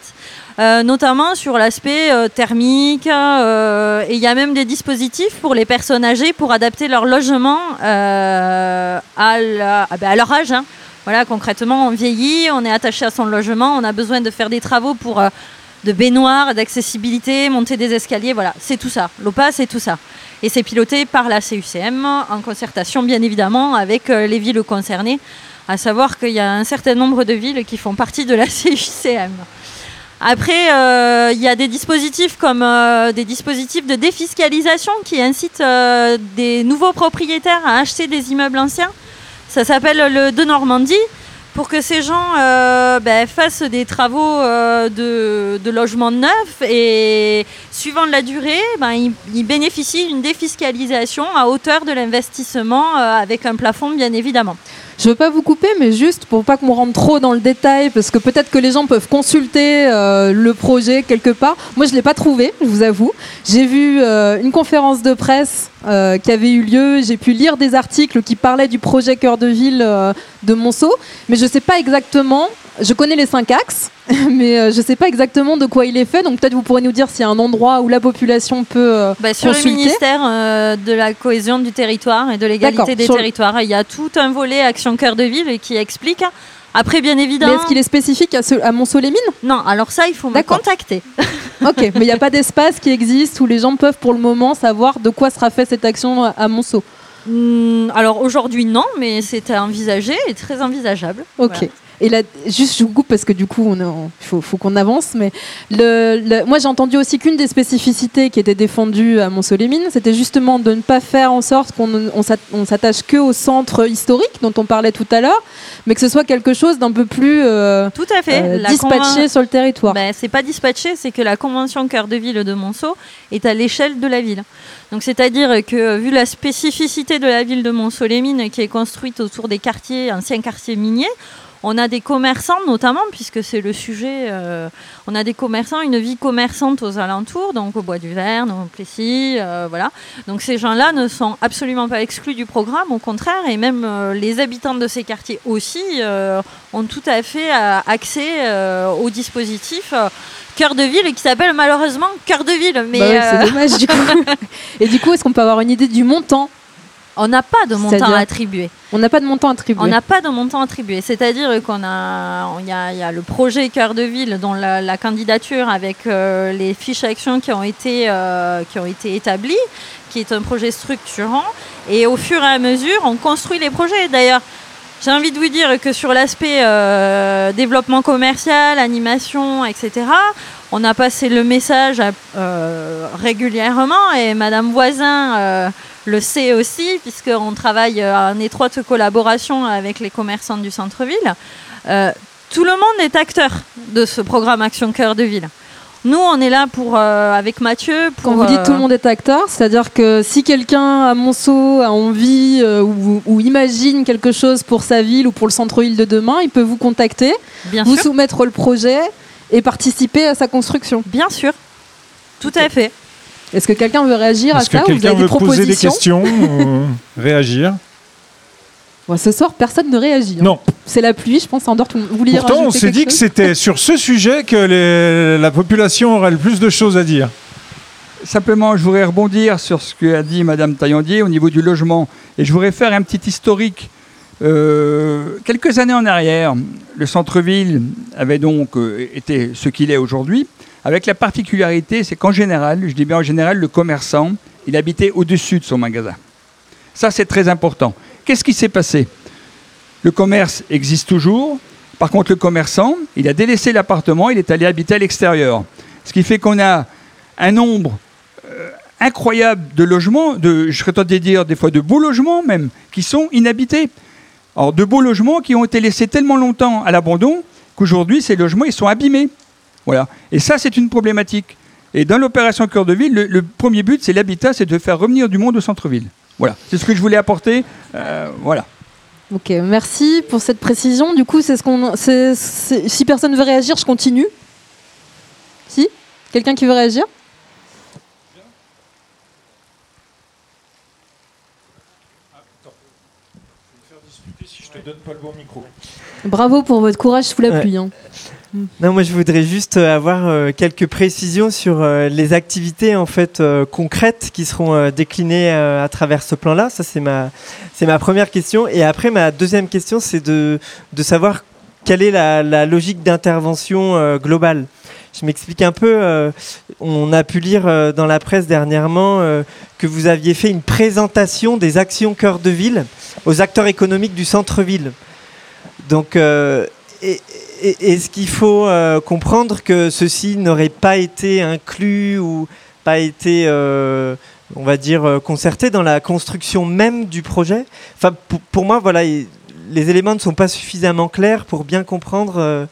euh, notamment sur l'aspect euh, thermique, euh, et il y a même des dispositifs pour les personnes âgées pour adapter leur logement ben, à leur âge. hein. Voilà, concrètement, on vieillit, on est attaché à son logement, on a besoin de faire des travaux pour de baignoires, d'accessibilité, monter des escaliers, voilà, c'est tout ça. L'OPA, c'est tout ça. Et c'est piloté par la CUCM, en concertation bien évidemment avec euh, les villes concernées, à savoir qu'il y a un certain nombre de villes qui font partie de la [LAUGHS] CUCM. Après, euh, il y a des dispositifs comme euh, des dispositifs de défiscalisation qui incitent des nouveaux propriétaires à acheter des immeubles anciens. Ça s'appelle le de Normandie pour que ces gens euh, ben, fassent des travaux euh, de, logement neuf et suivant la durée, ben, ils, ils bénéficient d'une défiscalisation à hauteur de l'investissement euh, avec un plafond bien évidemment. Je veux pas vous couper, mais juste pour pas qu'on rentre trop dans le détail, parce que peut-être que les gens peuvent consulter euh, le projet quelque part. Moi, je l'ai pas trouvé, je vous avoue. J'ai vu euh, une conférence de presse euh, qui avait eu lieu. J'ai pu lire des articles qui parlaient du projet cœur de ville de Monceau, mais je sais pas exactement je connais les cinq axes, [LAUGHS] mais euh, je ne sais pas exactement de quoi il est fait. Donc peut-être vous pourrez nous dire s'il y a un endroit où la population peut euh, Bah, sur le ministère euh, de la cohésion du territoire et de l'égalité des sur territoires, il y a tout un volet Action Cœur de Ville qui explique. Après, bien Mais évidemment. est-ce qu'il est spécifique à, ce- à Montceau-les-Mines Non, alors ça, il faut me contacter. [LAUGHS] Ok, mais il n'y a pas d'espace qui existe où les gens peuvent pour le moment savoir de quoi sera faite cette action à- Monceau? Hmm, alors aujourd'hui, non, mais c'était envisagé et très envisageable. Ok. Voilà. Et là, juste je vous coupe parce que du coup, on en- il faut, faut qu'on avance. Mais le, le- moi, j'ai entendu aussi qu'une des spécificités qui était défendue à Montceau-les-Mines, c'était justement de ne pas faire en sorte qu'on on s'at- on s'attache que au centre historique dont on parlait tout à l'heure, mais que ce soit quelque chose d'un peu plus euh, Tout à fait. euh, dispatché sur le territoire. Ben, c'est pas dispatché, c'est que la convention cœur de ville de Monceau est à l'échelle de la ville. Donc c'est-à-dire que vu la spécificité de la ville de Monceau-les-Mines qui est construite autour des quartiers, anciens quartiers miniers, on a des commerçants notamment, puisque c'est le sujet, euh, on a des commerçants, une vie commerçante aux alentours, donc au Bois du Verne, au Plessis, euh, voilà. Donc ces gens-là ne sont absolument pas exclus du programme, au contraire, et même euh, les habitants de ces quartiers aussi ont tout à fait accès au dispositif cœur de ville qui s'appelle malheureusement cœur de ville. Mais Bah ouais, euh, c'est dommage du coup. [LAUGHS] Et du coup, est-ce qu'on peut avoir une idée du montant on n'a pas de montant attribué. On n'a pas de montant attribué. On n'a pas de montant attribué. C'est-à-dire qu'on a, il y a, il y a le projet cœur de ville dont la, la candidature avec euh, les fiches actions qui ont été euh, qui ont été établies, qui est un projet structurant. Et au fur et à mesure, on construit les projets. D'ailleurs. J'ai envie de vous dire que sur l'aspect euh, développement commercial, animation, etc., on a passé le message à- régulièrement et Madame Voisin le sait aussi, puisqu'on travaille euh, en étroite collaboration avec les commerçants du centre-ville. Euh, tout le monde est acteur de ce programme Action Cœur de Ville. Nous, on est là pour, euh, avec Mathieu. Pour, Quand vous dites tout le monde est acteur, c'est-à-dire que si quelqu'un à Monceau a envie euh, ou, ou imagine quelque chose pour sa ville ou pour le centre-ville de demain, il peut vous contacter, bien vous sûr, soumettre le projet et participer à sa construction. bien sûr, tout à fait. Est-ce que quelqu'un veut réagir à Est-ce que ça ou vous quelqu'un veut poser des questions ou [LAUGHS] réagir Bon, Ce soir, personne ne réagit. hein. Non. C'est la pluie, je pense, ça endort tout le monde. Vous Pourtant, on s'est dit que c'était [LAUGHS] sur ce sujet que les- la population aurait le plus de choses à dire. Simplement, je voudrais rebondir sur ce qu'a dit Madame Taillandier au niveau du logement. Et je voudrais faire un petit historique. Euh, quelques années en arrière, le centre-ville avait donc euh, été ce qu'il est aujourd'hui, avec la particularité, c'est qu'en général, je dis bien en général, le commerçant, il habitait au-dessus de son magasin. Ça, c'est très important. Qu'est-ce qui s'est passé? Le commerce existe toujours. Par contre, le commerçant, il a délaissé l'appartement, il est allé habiter à l'extérieur. Ce qui fait qu'on a un nombre euh, incroyable de logements, de, je serais tenté de dire des fois de beaux logements même, qui sont inhabités. Alors, de beaux logements qui ont été laissés tellement longtemps à l'abandon qu'aujourd'hui, ces logements, ils sont abîmés. Voilà. Et ça, c'est une problématique. Et dans l'opération Cœur de Ville, le, le premier but, c'est l'habitat, c'est de faire revenir du monde au centre-ville. Voilà. C'est ce que je voulais apporter. Euh, voilà. Ok, merci pour cette précision. Du coup, c'est ce qu'on. Si personne veut réagir, je continue. Si? Quelqu'un qui veut réagir? Si je te donne pas le bon micro. Bravo pour votre courage sous la Ouais. pluie. hein. Non, moi je voudrais juste euh, avoir euh, quelques précisions sur euh, les activités en fait concrètes qui seront déclinées à travers ce plan-là. Ça c'est ma c'est ma première question. Et après ma deuxième question c'est de de savoir quelle est la, la logique d'intervention globale. Je m'explique un peu. on a pu lire dans la presse dernièrement que vous aviez fait une présentation des actions cœur de ville aux acteurs économiques du centre-ville. Donc, est-ce qu'il faut euh, comprendre que ceci n'aurait pas été inclus ou pas été, euh, on va dire, euh, concerté dans la construction même du projet? Pour, moi, voilà, il- les éléments ne sont pas suffisamment clairs pour bien comprendre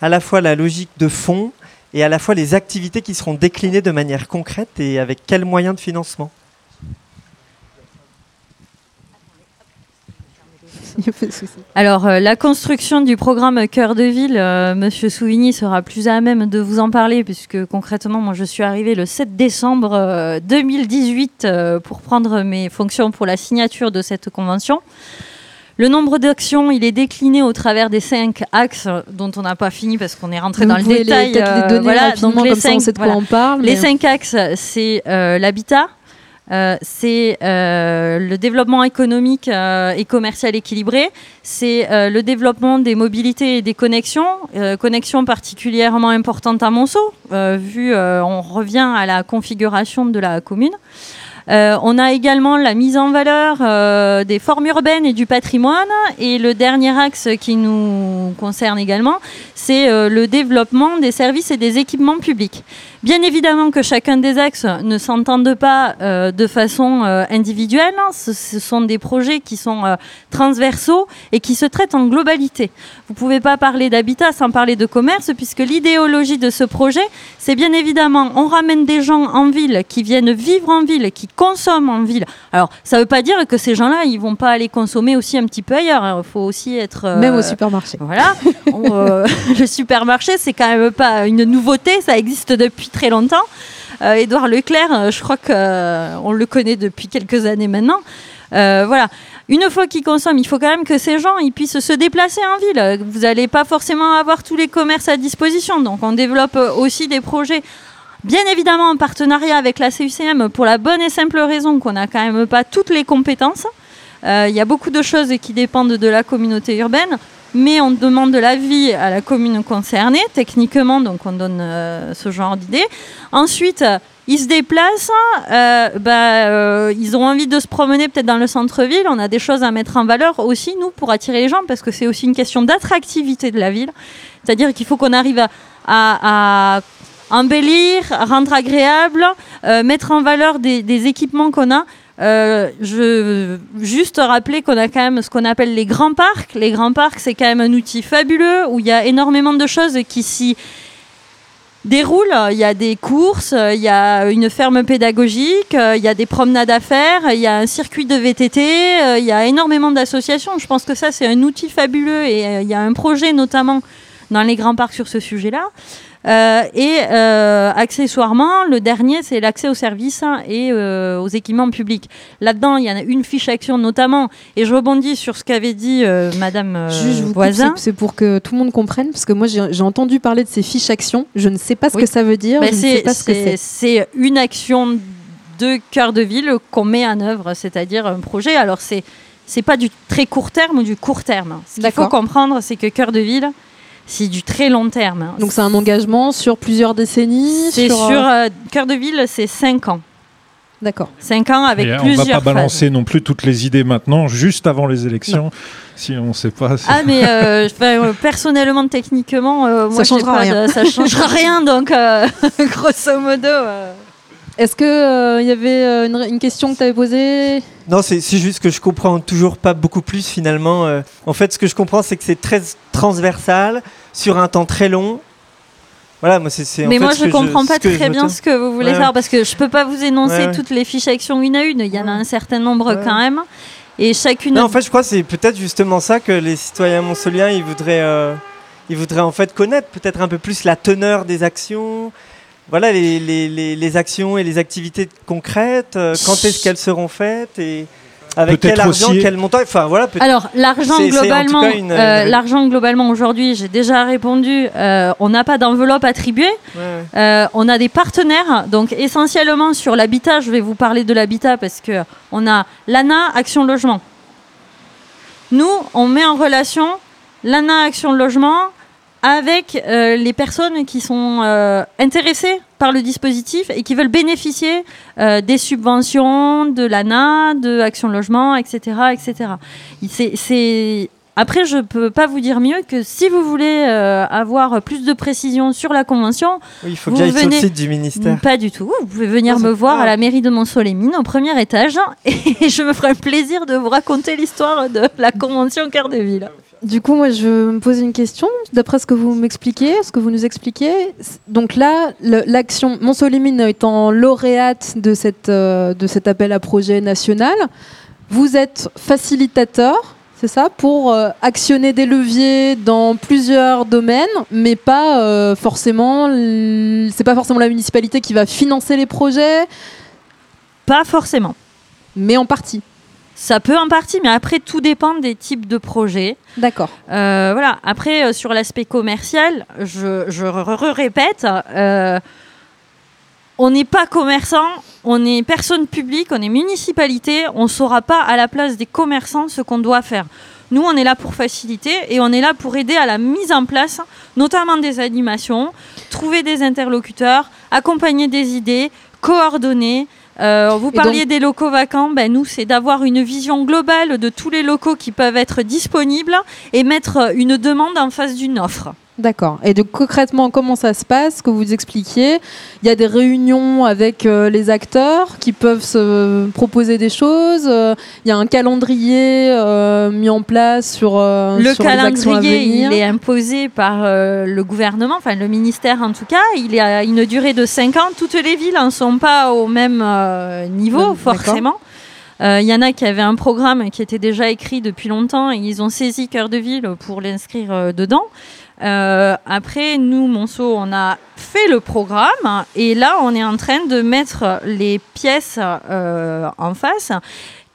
à la fois la logique de fond et à la fois les activités qui seront déclinées de manière concrète et avec quels moyens de financement. Il y a pas de souci. Alors, euh, la construction du programme Cœur de Ville, euh, Monsieur Souvigny sera plus à même de vous en parler, puisque concrètement, moi, je suis arrivée le 7 décembre euh, 2018 euh, pour prendre mes fonctions pour la signature de cette convention. Le nombre d'actions, il est décliné au travers des cinq axes dont on n'a pas fini parce qu'on est rentré Vous dans le les- détail. les donner voilà, donc les comme ça on cinq, sait de quoi voilà. on parle. Les cinq axes, c'est euh, l'habitat, euh, c'est euh, le développement économique euh, et commercial équilibré, c'est euh, le développement des mobilités et des connexions, euh, connexions particulièrement importantes à Monceau, vu on revient à la configuration de la commune. On a également la mise en valeur des formes urbaines et du patrimoine. Et le dernier axe qui nous concerne également, c'est le développement des services et des équipements publics. Bien évidemment que chacun des axes ne s'entendent pas euh, de façon euh, individuelle. hein. Ce, ce sont des projets qui sont euh, transversaux et qui se traitent en globalité. Vous ne pouvez pas parler d'habitat sans parler de commerce, puisque l'idéologie de ce projet, c'est bien évidemment, on ramène des gens en ville qui viennent vivre en ville, qui consomment en ville. Alors, ça ne veut pas dire que ces gens-là, ils vont pas aller consommer aussi un petit peu ailleurs. Il faut aussi être... Même au supermarché. voilà. On, [LAUGHS] le supermarché, c'est quand même pas une nouveauté, ça existe depuis très longtemps. Euh, Édouard Leclerc, euh, je crois qu'on le connaît depuis quelques années maintenant. Euh, voilà. Une fois qu'ils consomment, il faut quand même que ces gens puissent se déplacer en ville. Vous n'allez pas forcément avoir tous les commerces à disposition. Donc on développe euh, aussi des projets, bien évidemment en partenariat avec la CUCM, pour la bonne et simple raison qu'on n'a quand même pas toutes les compétences. Euh, Il y a beaucoup de choses qui dépendent de la communauté urbaine, mais on demande de l'avis à la commune concernée, techniquement, donc on donne euh, ce genre d'idées. Ensuite, ils se déplacent, euh, bah, euh, ils ont envie de se promener peut-être dans le centre-ville. On a des choses à mettre en valeur aussi, nous, pour attirer les gens, parce que c'est aussi une question d'attractivité de la ville. C'est-à-dire qu'il faut qu'on arrive à, embellir, rendre agréable, mettre en valeur des, des équipements qu'on a. Euh, je juste rappeler qu'on a quand même ce qu'on appelle les grands parcs. Les grands parcs, c'est quand même un outil fabuleux où il y a énormément de choses qui s'y déroulent. Il y a des courses, il y a une ferme pédagogique, il y a des promenades à faire, il y a un circuit de VTT, il y a énormément d'associations. Je pense que ça, c'est un outil fabuleux et euh, il y a un projet notamment dans les grands parcs sur ce sujet-là. Euh, et euh, accessoirement, le dernier, c'est l'accès aux services et euh, aux équipements publics. Là-dedans, il y en a une fiche action notamment, et je rebondis sur ce qu'avait dit Madame Juste, vous Voisin. c'est- pour que tout le monde comprenne, parce que moi j'ai entendu parler de ces fiches actions. Je ne sais pas ce Oui. que ça veut dire. Bah, je ne sais c'est- pas ce que c'est une action de cœur de ville qu'on met en œuvre, c'est-à-dire un projet. Alors c'est c'est pas du très court terme ou du court terme. Ce qu'il faut comprendre, c'est que cœur de ville, c'est du très long terme. Donc c'est un engagement sur plusieurs décennies. C'est sur euh, euh, cœur de ville, c'est 5 ans. D'accord. 5 ans avec Et on plusieurs va pas phases. balancer non plus toutes les idées maintenant, juste avant les élections, si on ne sait pas. Ah mais euh, euh, personnellement, techniquement, euh, moi, j'ai changera pas rien. de- ça changera [LAUGHS] rien. Donc euh, [LAUGHS] grosso modo. Est-ce que euh, il y avait euh, une, une question que tu avais posée? Non, c'est juste que je comprends toujours pas beaucoup plus finalement. euh. en fait, ce que je comprends, c'est que c'est très transversal, sur un temps très long. Voilà, moi, c'est. en Mais fait moi, je que comprends pas très bien ce que vous voulez Ouais, savoir ouais. parce que je peux pas vous énoncer Ouais, toutes les fiches actions une à une. Il y en a un certain nombre Ouais. quand même. Et chacune. Non, en fait, je crois que c'est peut-être justement ça que les citoyens monsoliens, ils voudraient, euh, ils voudraient en fait connaître peut-être un peu plus la teneur des actions. Voilà, les, les, les, les actions et les activités concrètes, euh, quand est-ce qu'elles seront faites et avec quel argent, aussi- quel montant. Enfin, voilà, Alors l'argent globalement, une- euh, l'argent globalement aujourd'hui, j'ai déjà répondu. euh, on n'a pas d'enveloppe attribuée. ouais, ouais. Euh, on a des partenaires, donc essentiellement sur l'habitat. Je vais vous parler de l'habitat parce que on a l'ANA Action Logement. Nous, on met en relation l'ANA Action Logement avec euh, les personnes qui sont euh, intéressées par le dispositif et qui veulent bénéficier euh, des subventions de l'ANA, de Action Logement, etc. etc. C'est- Après, je peux pas vous dire mieux que si vous voulez euh, avoir plus de précisions sur la convention, Oui, il faut Vous que j'aille sur le venez- site du ministère. pas du tout. Vous pouvez venir Ah, me voir à la mairie de Mont-Soleil-Mine au premier étage [LAUGHS] et je me ferai un plaisir de vous raconter l'histoire de la convention cœur de ville. Du coup, moi, je me pose une question. D'après ce que vous m'expliquez, ce que vous nous expliquez, donc là, l'action Monsolimine étant lauréate de, cette, euh, de cet appel à projet national, vous êtes facilitateur, c'est ça, pour euh, actionner des leviers dans plusieurs domaines, mais pas euh, forcément, l- c'est pas forcément la municipalité qui va financer les projets, Pas forcément. mais en partie. Ça peut en partie, mais après, tout dépend des types de projets. D'accord. Euh, voilà. Après, euh, sur l'aspect commercial, je, je re- re- répète, euh, on n'est pas commerçant, on est personne publique, on est municipalité, on ne saura pas à la place des commerçants ce qu'on doit faire. Nous, on est là pour faciliter et on est là pour aider à la mise en place, notamment des animations, trouver des interlocuteurs, accompagner des idées, coordonner. Euh, vous parliez donc- des locaux vacants, ben nous, c'est d'avoir une vision globale de tous les locaux qui peuvent être disponibles et mettre une demande en face d'une offre. D'accord. Et donc concrètement, comment ça se passe Que vous expliquiez? Il y a des réunions avec euh, les acteurs qui peuvent se proposer des choses. euh, Il y a un calendrier euh, mis en place sur, le sur calendrier, il est imposé par le gouvernement, enfin le ministère en tout cas. Il est à une durée de 5 ans. Toutes les villes n'en sont pas au même niveau, forcément. Euh, Il y en a qui avaient un programme qui était déjà écrit depuis longtemps et ils ont saisi Cœur de Ville pour l'inscrire euh, dedans. Euh, après, nous, Monceau, on a fait le programme et là, on est en train de mettre les pièces euh, en face.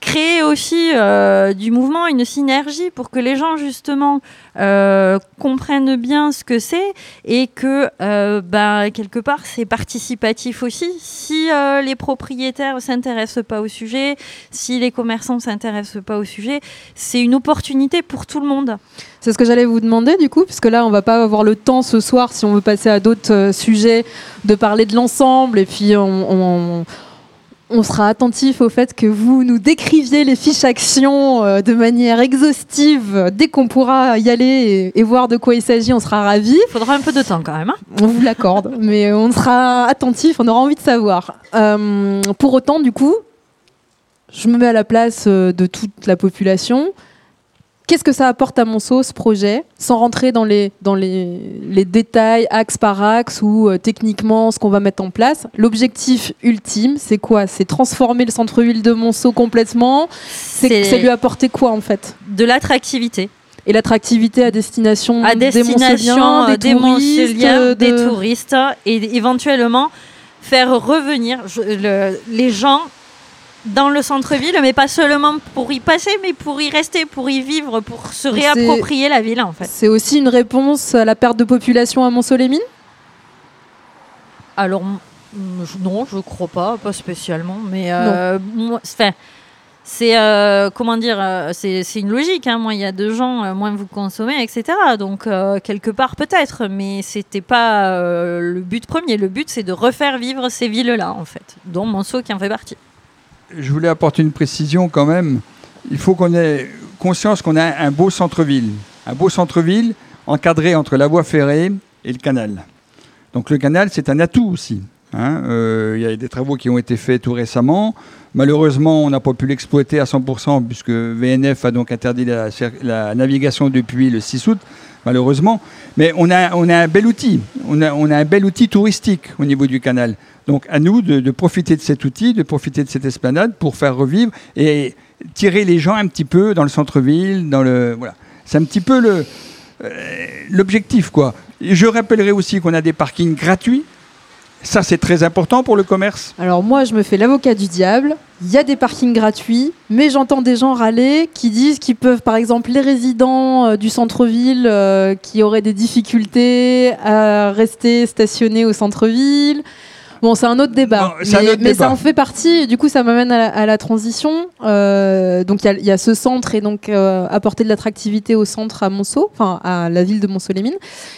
Créer aussi euh, du mouvement une synergie pour que les gens, justement, euh, comprennent bien ce que c'est et que, euh, ben, quelque part, c'est participatif aussi. Si euh, les propriétaires s'intéressent pas au sujet, si les commerçants s'intéressent pas au sujet, c'est une opportunité pour tout le monde. C'est ce que j'allais vous demander du coup, puisque là on va pas avoir le temps ce soir, si on veut passer à d'autres euh, sujets, de parler de l'ensemble et puis on, on- on sera attentif au fait que vous nous décriviez les fiches actions euh, de manière exhaustive dès qu'on pourra y aller et, et voir de quoi il s'agit, on sera ravis. Il faudra un peu de temps quand même. hein. On vous l'accorde, [LAUGHS] mais on sera attentif, on aura envie de savoir. Euh, pour autant, du coup, je me mets à la place euh, de toute la population. Qu'est-ce que ça apporte à Monceau, ce projet, sans rentrer dans les, dans les, les détails, axe par axe, ou euh, techniquement ce qu'on va mettre en place? L'objectif ultime, c'est quoi? C'est transformer le centre-ville de Monceau complètement? C'est lui apporter quoi, en fait? De l'attractivité. Et l'attractivité à destination, à destination des des touristes, euh, des de- touristes et éventuellement faire revenir je- le- les gens dans le centre-ville, mais pas seulement pour y passer, mais pour y rester, pour y vivre, pour se réapproprier la ville en fait. C'est aussi une réponse à la perte de population à Mont-Solémine Alors non, je crois pas, pas spécialement, mais euh, moi, enfin, c'est euh, comment dire, euh, c'est une logique. Hein. Moins il y a de gens, euh, moins vous consommez, etc. Donc euh, quelque part peut-être, mais c'était pas euh, le but premier. Le but c'est de refaire vivre ces villes-là en fait, dont Monceau qui en fait partie. Je voulais apporter une précision quand même. Il faut qu'on ait conscience qu'on a un beau centre-ville. Un beau centre-ville encadré entre la voie ferrée et le canal. Donc le canal, c'est un atout aussi. hein. Euh, Il y a des travaux qui ont été faits tout récemment. Malheureusement, on n'a pas pu l'exploiter à 100% puisque VNF a donc interdit la, la navigation depuis le 6 août, malheureusement. Mais on a, on a un bel outil. On a, on a un bel outil touristique au niveau du canal. Donc à nous de, profiter de cet outil, de profiter de cette esplanade pour faire revivre et tirer les gens un petit peu dans le centre-ville, voilà. C'est un petit peu le euh, l'objectif quoi. Je rappellerai aussi qu'on a des parkings gratuits. Ça c'est très important pour le commerce. Alors moi, je me fais l'avocat du diable. Il y a des parkings gratuits, mais j'entends des gens râler qui disent qu'ils peuvent, par exemple, les résidents euh, du centre-ville euh, qui auraient des difficultés à rester stationnés au centre-ville. Bon, c'est un autre débat. Un mais autre mais ça en fait partie. Du coup, ça m'amène à, la- à la transition. Euh, donc, il y a- il y, a ce centre et donc euh, apporter de l'attractivité au centre à Monceau, enfin à la ville de Monceau-les-Mines.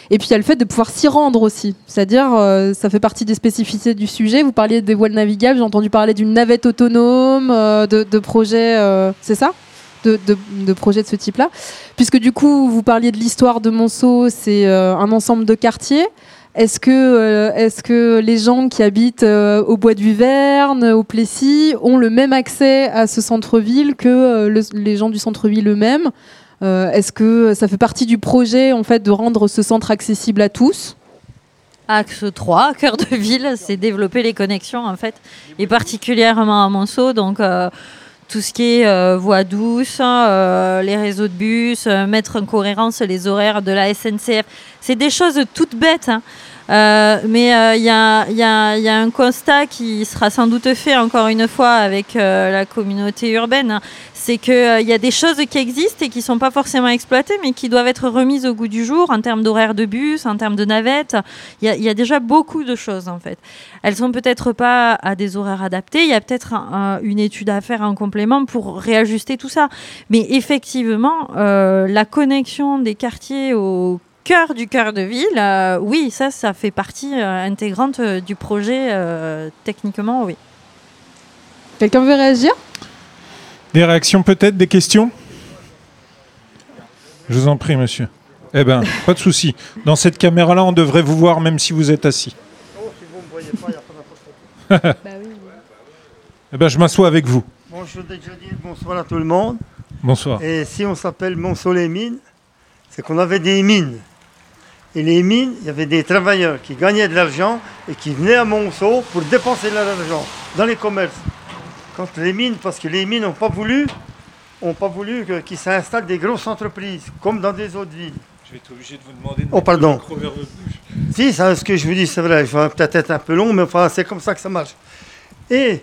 Et puis il y a le fait de pouvoir s'y rendre aussi. C'est-à-dire, euh, ça fait partie des spécificités du sujet. Vous parliez des voiles navigables, j'ai entendu parler d'une navette autonome, de, de projets, c'est ça? De, de- de projets de ce type-là. Puisque du coup, vous parliez de l'histoire de Monceau, c'est euh, un ensemble de quartiers. Est-ce que, euh, est-ce que les gens qui habitent euh, au Bois du Verne, au Plessis, ont le même accès à ce centre-ville que euh, le- les gens du centre-ville eux-mêmes? Est-ce que ça fait partie du projet en fait de rendre ce centre accessible à tous? Axe 3, [LAUGHS] cœur de ville, c'est développer les connexions en fait, et particulièrement à Monceau, tout ce qui est euh, voie douce, euh, les réseaux de bus, euh, mettre en cohérence les horaires de la SNCF, c'est des choses toutes bêtes. hein. Euh, mais il y, a, y, a, y, a, un constat qui sera sans doute fait encore une fois avec la communauté urbaine, c'est qu'il y a des choses qui existent et qui ne sont pas forcément exploitées, mais qui doivent être remises au goût du jour en termes d'horaire de bus, en termes de navettes. Il y, y, a déjà beaucoup de choses en fait. Elles sont peut-être pas à des horaires adaptés. Il y a peut-être une étude à faire en complément pour réajuster tout ça. Mais effectivement, la connexion des quartiers au cœur du cœur de ville, euh, oui, ça, ça fait partie euh, intégrante euh, du projet, techniquement, oui. Quelqu'un veut réagir? Des réactions peut-être, des questions? Je vous en prie, monsieur. Eh bien, pas de souci. Dans cette caméra-là, on devrait vous voir même si vous êtes assis. Oh, si vous me voyez pas, il n'y a pas [LAUGHS] bah oui, Eh bien, je m'assois avec vous. Bon, je veux déjà dire bonsoir à tout le monde. Bonsoir. Et si on s'appelle Montsoleil-Mines, c'est qu'on avait des mines. Et les mines, il y avait des travailleurs qui gagnaient de l'argent et qui venaient à Monceau pour dépenser leur argent dans les commerces. Quand les mines, parce que les mines n'ont pas voulu, ont pas voulu qu'ils s'installent des grosses entreprises, comme dans des autres villes. Je vais être obligé de vous demander de oh, pardon. Si, ça, ce que je vous dis, c'est vrai. Je vais peut-être être un peu long, mais enfin, c'est comme ça que ça marche. Et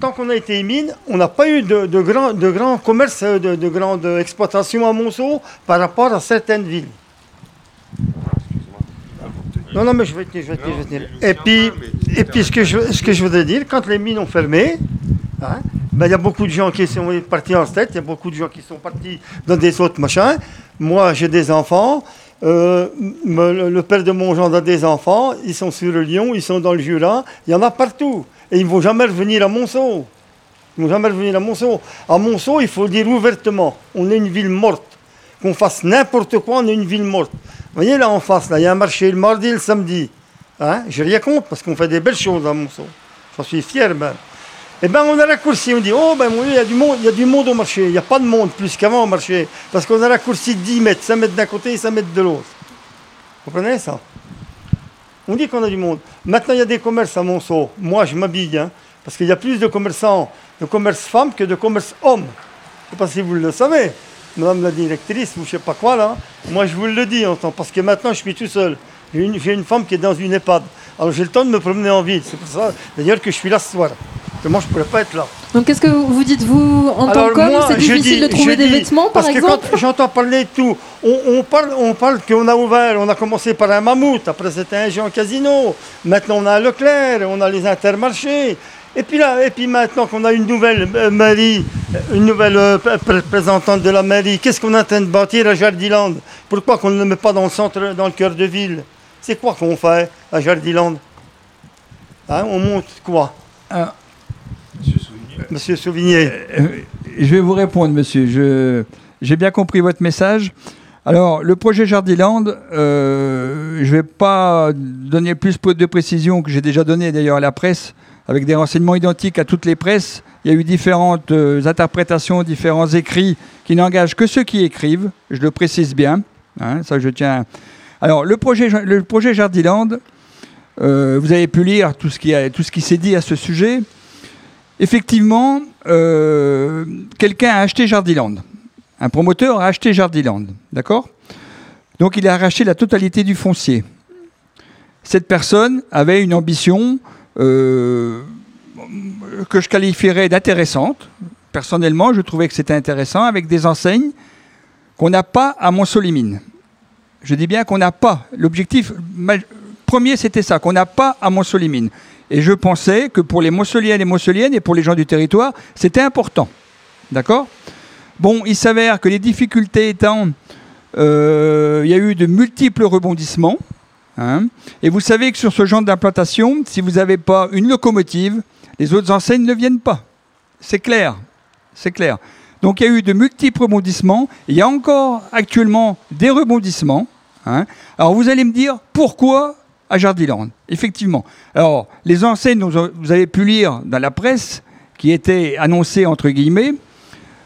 tant qu'on a été mines, on n'a pas eu de, de grands de grand commerces, de, de grandes exploitations à Monceau par rapport à certaines villes. Non, non, mais je vais tenir, je vais tenir, je vais tenir. Et puis, et puis ce, que je, ce que je voudrais dire, quand les mines ont fermé, hein, ben, il y a beaucoup de gens qui sont partis en tête, il y a beaucoup de gens qui sont partis dans des autres machins. Moi, j'ai des enfants. Euh, le, père de mon genre a des enfants. Ils sont sur le Lyon, ils sont dans le Jura. Il y en a partout. Et ils ne vont jamais revenir à Monceau. Ils ne vont jamais revenir à Monceau. À Monceau, il faut dire ouvertement, on est une ville morte. Qu'on fasse n'importe quoi, on est une ville morte. Vous voyez là en face, là, il y a un marché le mardi et le samedi. Hein J'ai rien contre parce qu'on fait des belles choses à Monceau. J'en suis fier ben. Eh bien, on a raccourci, on dit, oh ben il y a du monde, il y a du monde au marché. Il n'y a pas de monde plus qu'avant au marché. Parce qu'on a raccourci 10 mètres, 5 mètres d'un côté et 5 mètres de l'autre. Vous comprenez ça? On dit qu'on a du monde. Maintenant, il y a des commerces à Monceau. Moi, je m'habille, hein, parce qu'il y a plus de commerçants, de commerce femmes que de commerce hommes. Je ne sais pas si vous le savez. Madame la directrice, ou je sais pas quoi là, moi je vous le dis, parce que maintenant je suis tout seul. J'ai une, femme qui est dans une EHPAD. Alors j'ai le temps de me promener en ville. C'est pour ça d'ailleurs que je suis là ce soir. moi je ne pourrais pas être là. Donc qu'est-ce que vous dites vous en tant qu'homme C'est difficile de trouver des vêtements par exemple Parce que quand j'entends parler de tout, on, parle, on parle qu'on a ouvert, on a commencé par un mammouth, après c'était un géant casino, maintenant on a un Leclerc, on a les intermarchés. Et puis là, et puis maintenant qu'on a une nouvelle euh, mairie, une nouvelle euh, représentante de la mairie, qu'est-ce qu'on est en train de bâtir à Jardiland? Pourquoi qu'on ne le met pas dans le centre, dans le cœur de ville? C'est quoi qu'on fait à Jardiland? Hein, On monte quoi? Ah. Monsieur Sauvigné. Euh, je vais vous répondre, monsieur. j'ai bien compris votre message. Alors, le projet Jardiland, je ne vais pas donner plus de précisions que j'ai déjà donné d'ailleurs à la presse avec des renseignements identiques à toutes les presses. Il y a eu différentes euh, interprétations, différents écrits qui n'engagent que ceux qui écrivent, je le précise bien. Hein, ça, je tiens. Alors, le projet, le projet Jardiland, euh, vous avez pu lire tout ce qui, qui s'est dit à ce sujet. Effectivement, euh, quelqu'un a acheté Jardiland. Un promoteur a acheté Jardiland, d'accord? Donc il a arraché la totalité du foncier. Cette personne avait une ambition euh, que je qualifierais d'intéressante. Personnellement, je trouvais que c'était intéressant avec des enseignes qu'on n'a pas à Montsolimine. Je dis bien qu'on n'a pas. L'objectif premier, c'était ça, qu'on n'a pas à Montsolimine. Et je pensais que pour les Montsoliennes et Montsoliennes et pour les gens du territoire, c'était important. D'accord? Bon, il s'avère que les difficultés étant, euh, il y a eu de multiples rebondissements. Hein. Et vous savez que sur ce genre d'implantation, si vous n'avez pas une locomotive, les autres enseignes ne viennent pas. C'est clair. C'est clair. Donc il y a eu de multiples rebondissements. Il y a encore actuellement des rebondissements. Hein. Alors vous allez me dire pourquoi à Jardiland Effectivement? Alors les enseignes, vous avez pu lire dans la presse, qui étaient annoncées entre guillemets,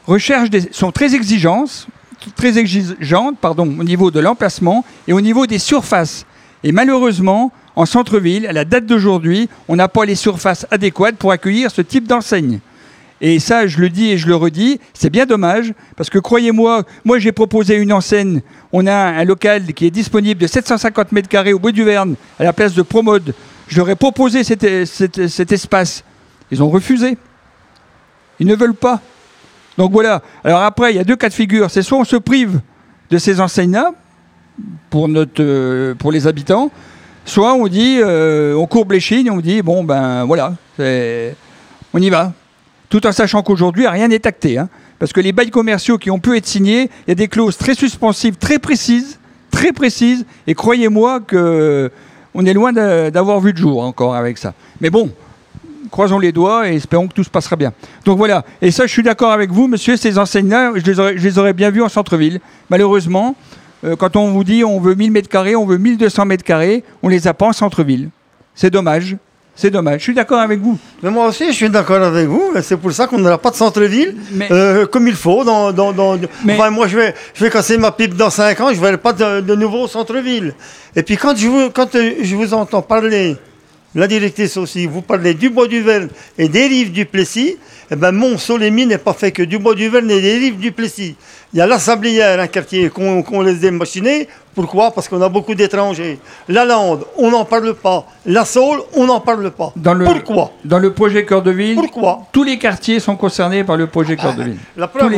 recherchent des, sont très exigeantes, très exigeantes pardon, au niveau de l'emplacement et au niveau des surfaces. Et malheureusement, en centre-ville, à la date d'aujourd'hui, on n'a pas les surfaces adéquates pour accueillir ce type d'enseigne. Et ça, je le dis et je le redis, c'est bien dommage, parce que croyez-moi, moi j'ai proposé une enseigne, on a un, local qui est disponible de 750 mètres carrés au bout du Verne, à la place de Promode. Je leur ai proposé cet, cet espace. Ils ont refusé. Ils ne veulent pas. Donc voilà. Alors après, il y a deux cas de figure. C'est soit on se prive de ces enseignes-là pour, notre, euh, pour les habitants, soit on dit, euh, on courbe les on dit, bon ben voilà, on y va tout en sachant qu'aujourd'hui, rien n'est acté. Hein. parce que les bails commerciaux qui ont pu être signés, il y a des clauses très suspensives, très précises, très précises, et croyez-moi que on est loin d'avoir vu le jour encore avec ça. Mais bon, croisons les doigts et espérons que tout se passera bien. Donc voilà, et ça je suis d'accord avec vous, monsieur, ces enseignes-là, je, les aurais bien vus en centre-ville. Malheureusement, euh, quand on vous dit on veut 1000 mètres carrés, on veut 1200 mètres carrés, on les a pas en centre-ville. C'est dommage. C'est dommage. Je suis d'accord avec vous. Mais moi aussi, je suis d'accord avec vous. C'est pour ça qu'on n'a pas de centre-ville euh, comme il faut. Dans, moi, je vais, je vais casser ma pipe dans 5 ans. Je ne verrai pas de, de nouveau centre-ville. Et puis, quand je vous, quand euh, je vous entends parler, la directrice aussi, vous parlez du bois du Verne et des rives du Plessis, eh ben, Mont-Solémy n'est pas fait que du bois du Verne et des rives du Plessis. Il y a la Sablière, un quartier qu'on laisse démachiner. Pourquoi? Parce qu'on a beaucoup d'étrangers. La Lande, on n'en parle pas. La Saule, on n'en parle pas. Dans le, Pourquoi? Dans le projet Cœur de Ville, Pourquoi? tous les quartiers sont concernés par le projet Cœur de Ville. La preuve,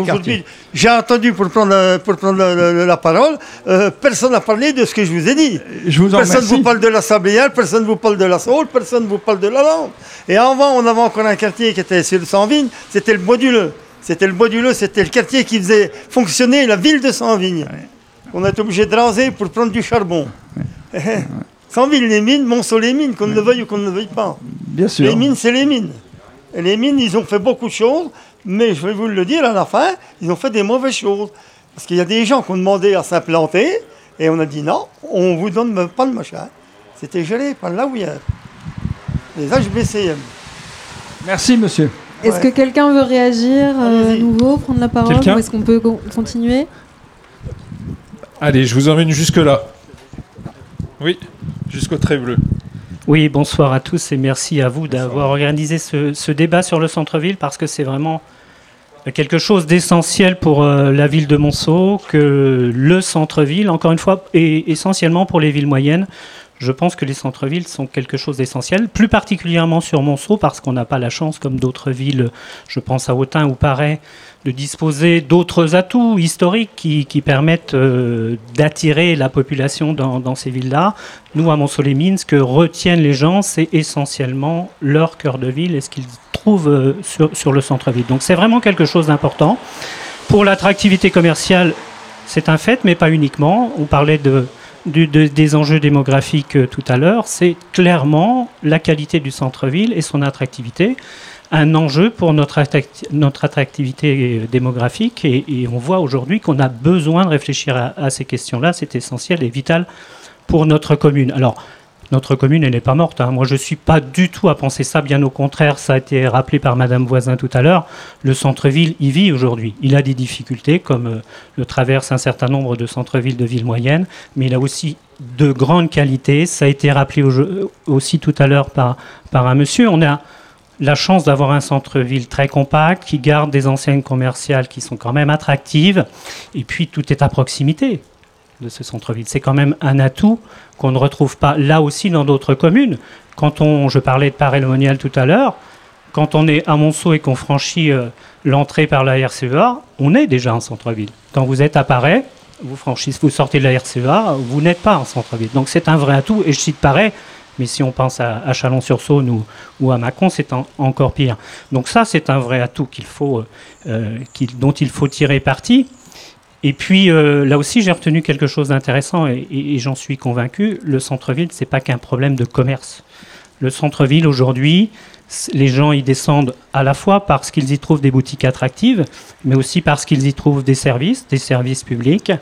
j'ai entendu pour prendre, pour prendre la, parole, euh, personne n'a parlé de ce que je vous ai dit. Je vous personne ne vous parle de la Sablière, personne ne vous parle de la Saule, personne ne vous parle de la Lande. Et avant, on avait encore un quartier qui était sur le C'était le Bois du Leu. C'était le bois du Leu, c'était le quartier qui faisait fonctionner la ville de Saint-Vigne. On a été obligé de raser pour prendre du charbon. [LAUGHS] Saint-Vigne, les mines, Monceau, les mines, qu'on ne le veuille ou qu'on ne le veuille pas. Bien sûr. Les mines, c'est les mines. Et les mines, ils ont fait beaucoup de choses, mais je vais vous le dire à la fin, ils ont fait des mauvaises choses. Parce qu'il y a des gens qui ont demandé à s'implanter, et on a dit non, on ne vous donne pas de machin. C'était gelé par là où il y a les HBCM. Merci, monsieur. Est-ce que quelqu'un veut réagir euh, à nouveau, prendre la parole Ou est-ce qu'on peut continuer? Allez, je vous emmène jusque-là. Oui, jusqu'au trait bleu. Oui, bonsoir à tous et merci à vous d'avoir organisé ce, débat sur le centre-ville parce que c'est vraiment quelque chose d'essentiel pour euh, la ville de Monceau, que le centre-ville, encore une fois, et essentiellement pour les villes moyennes, je pense que les centres-villes sont quelque chose d'essentiel, plus particulièrement sur Monceau, parce qu'on n'a pas la chance, comme d'autres villes, je pense à Autun ou Paris, de disposer d'autres atouts historiques qui, permettent euh, d'attirer la population dans, ces villes-là. Nous, à Monceau-les-Mines, ce que retiennent les gens, c'est essentiellement leur cœur de ville et ce qu'ils trouvent euh, sur, sur le centre-ville. Donc c'est vraiment quelque chose d'important. Pour l'attractivité commerciale, c'est un fait, mais pas uniquement. On parlait de des enjeux démographiques euh, tout à l'heure, c'est clairement la qualité du centre-ville et son attractivité. Un enjeu pour notre, attractivité euh, démographique et, on voit aujourd'hui qu'on a besoin de réfléchir à, à ces questions-là. C'est essentiel et vital pour notre commune. Alors, notre commune, n'est pas morte. Hein. Moi, je ne suis pas du tout à penser ça. Bien au contraire, ça a été rappelé par Madame Voisin tout à l'heure. Le centre-ville y vit aujourd'hui. Il a des difficultés, comme euh, le traverse un certain nombre de centres-villes de villes moyennes, mais il a aussi de grandes qualités. Ça a été rappelé aussi tout à l'heure par, par un monsieur. On a la chance d'avoir un centre-ville très compact, qui garde des enseignes commerciales qui sont quand même attractives, et puis tout est à proximité de ce centre-ville. C'est quand même un atout qu'on ne retrouve pas là aussi dans d'autres communes. Quand on, je parlais de Paray-le-Monial tout à l'heure, quand on est à Monceau et qu'on franchit euh, l'entrée par la RCEA, on est déjà en centre-ville. Quand vous êtes à Paray, vous franchissez, vous sortez de la RCEA, vous n'êtes pas en centre-ville. Donc c'est un vrai atout. Et je cite Paray, mais si on pense à, Chalon-sur-Saône ou, à Mâcon, c'est encore pire. Donc ça, c'est un vrai atout euh, euh, dont il faut tirer parti. Et puis euh, là aussi, j'ai retenu quelque chose d'intéressant et, j'en suis convaincu. Le centre-ville, c'est pas qu'un problème de commerce. Le centre-ville aujourd'hui, les gens y descendent à la fois parce qu'ils y trouvent des boutiques attractives, mais aussi parce qu'ils y trouvent des services, des services publics,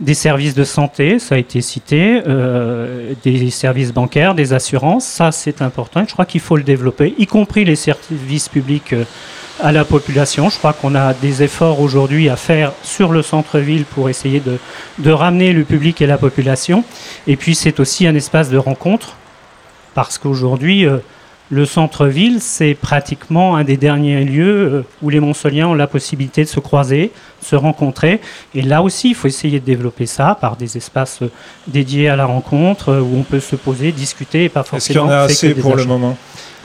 des services de santé, ça a été cité, euh, des services bancaires, des assurances. Ça, c'est important. Je crois qu'il faut le développer, y compris les services publics. Euh, à la population. Je crois qu'on a des efforts aujourd'hui à faire sur le centre-ville pour essayer de, de, ramener le public et la population. Et puis c'est aussi un espace de rencontre, parce qu'aujourd'hui, euh, le centre-ville, c'est pratiquement un des derniers lieux euh, où les Montsoliens ont la possibilité de se croiser, se rencontrer. Et là aussi, il faut essayer de développer ça par des espaces euh, dédiés à la rencontre, où on peut se poser, discuter, et pas Est-ce qu'il y forcément. en a assez pour le moment?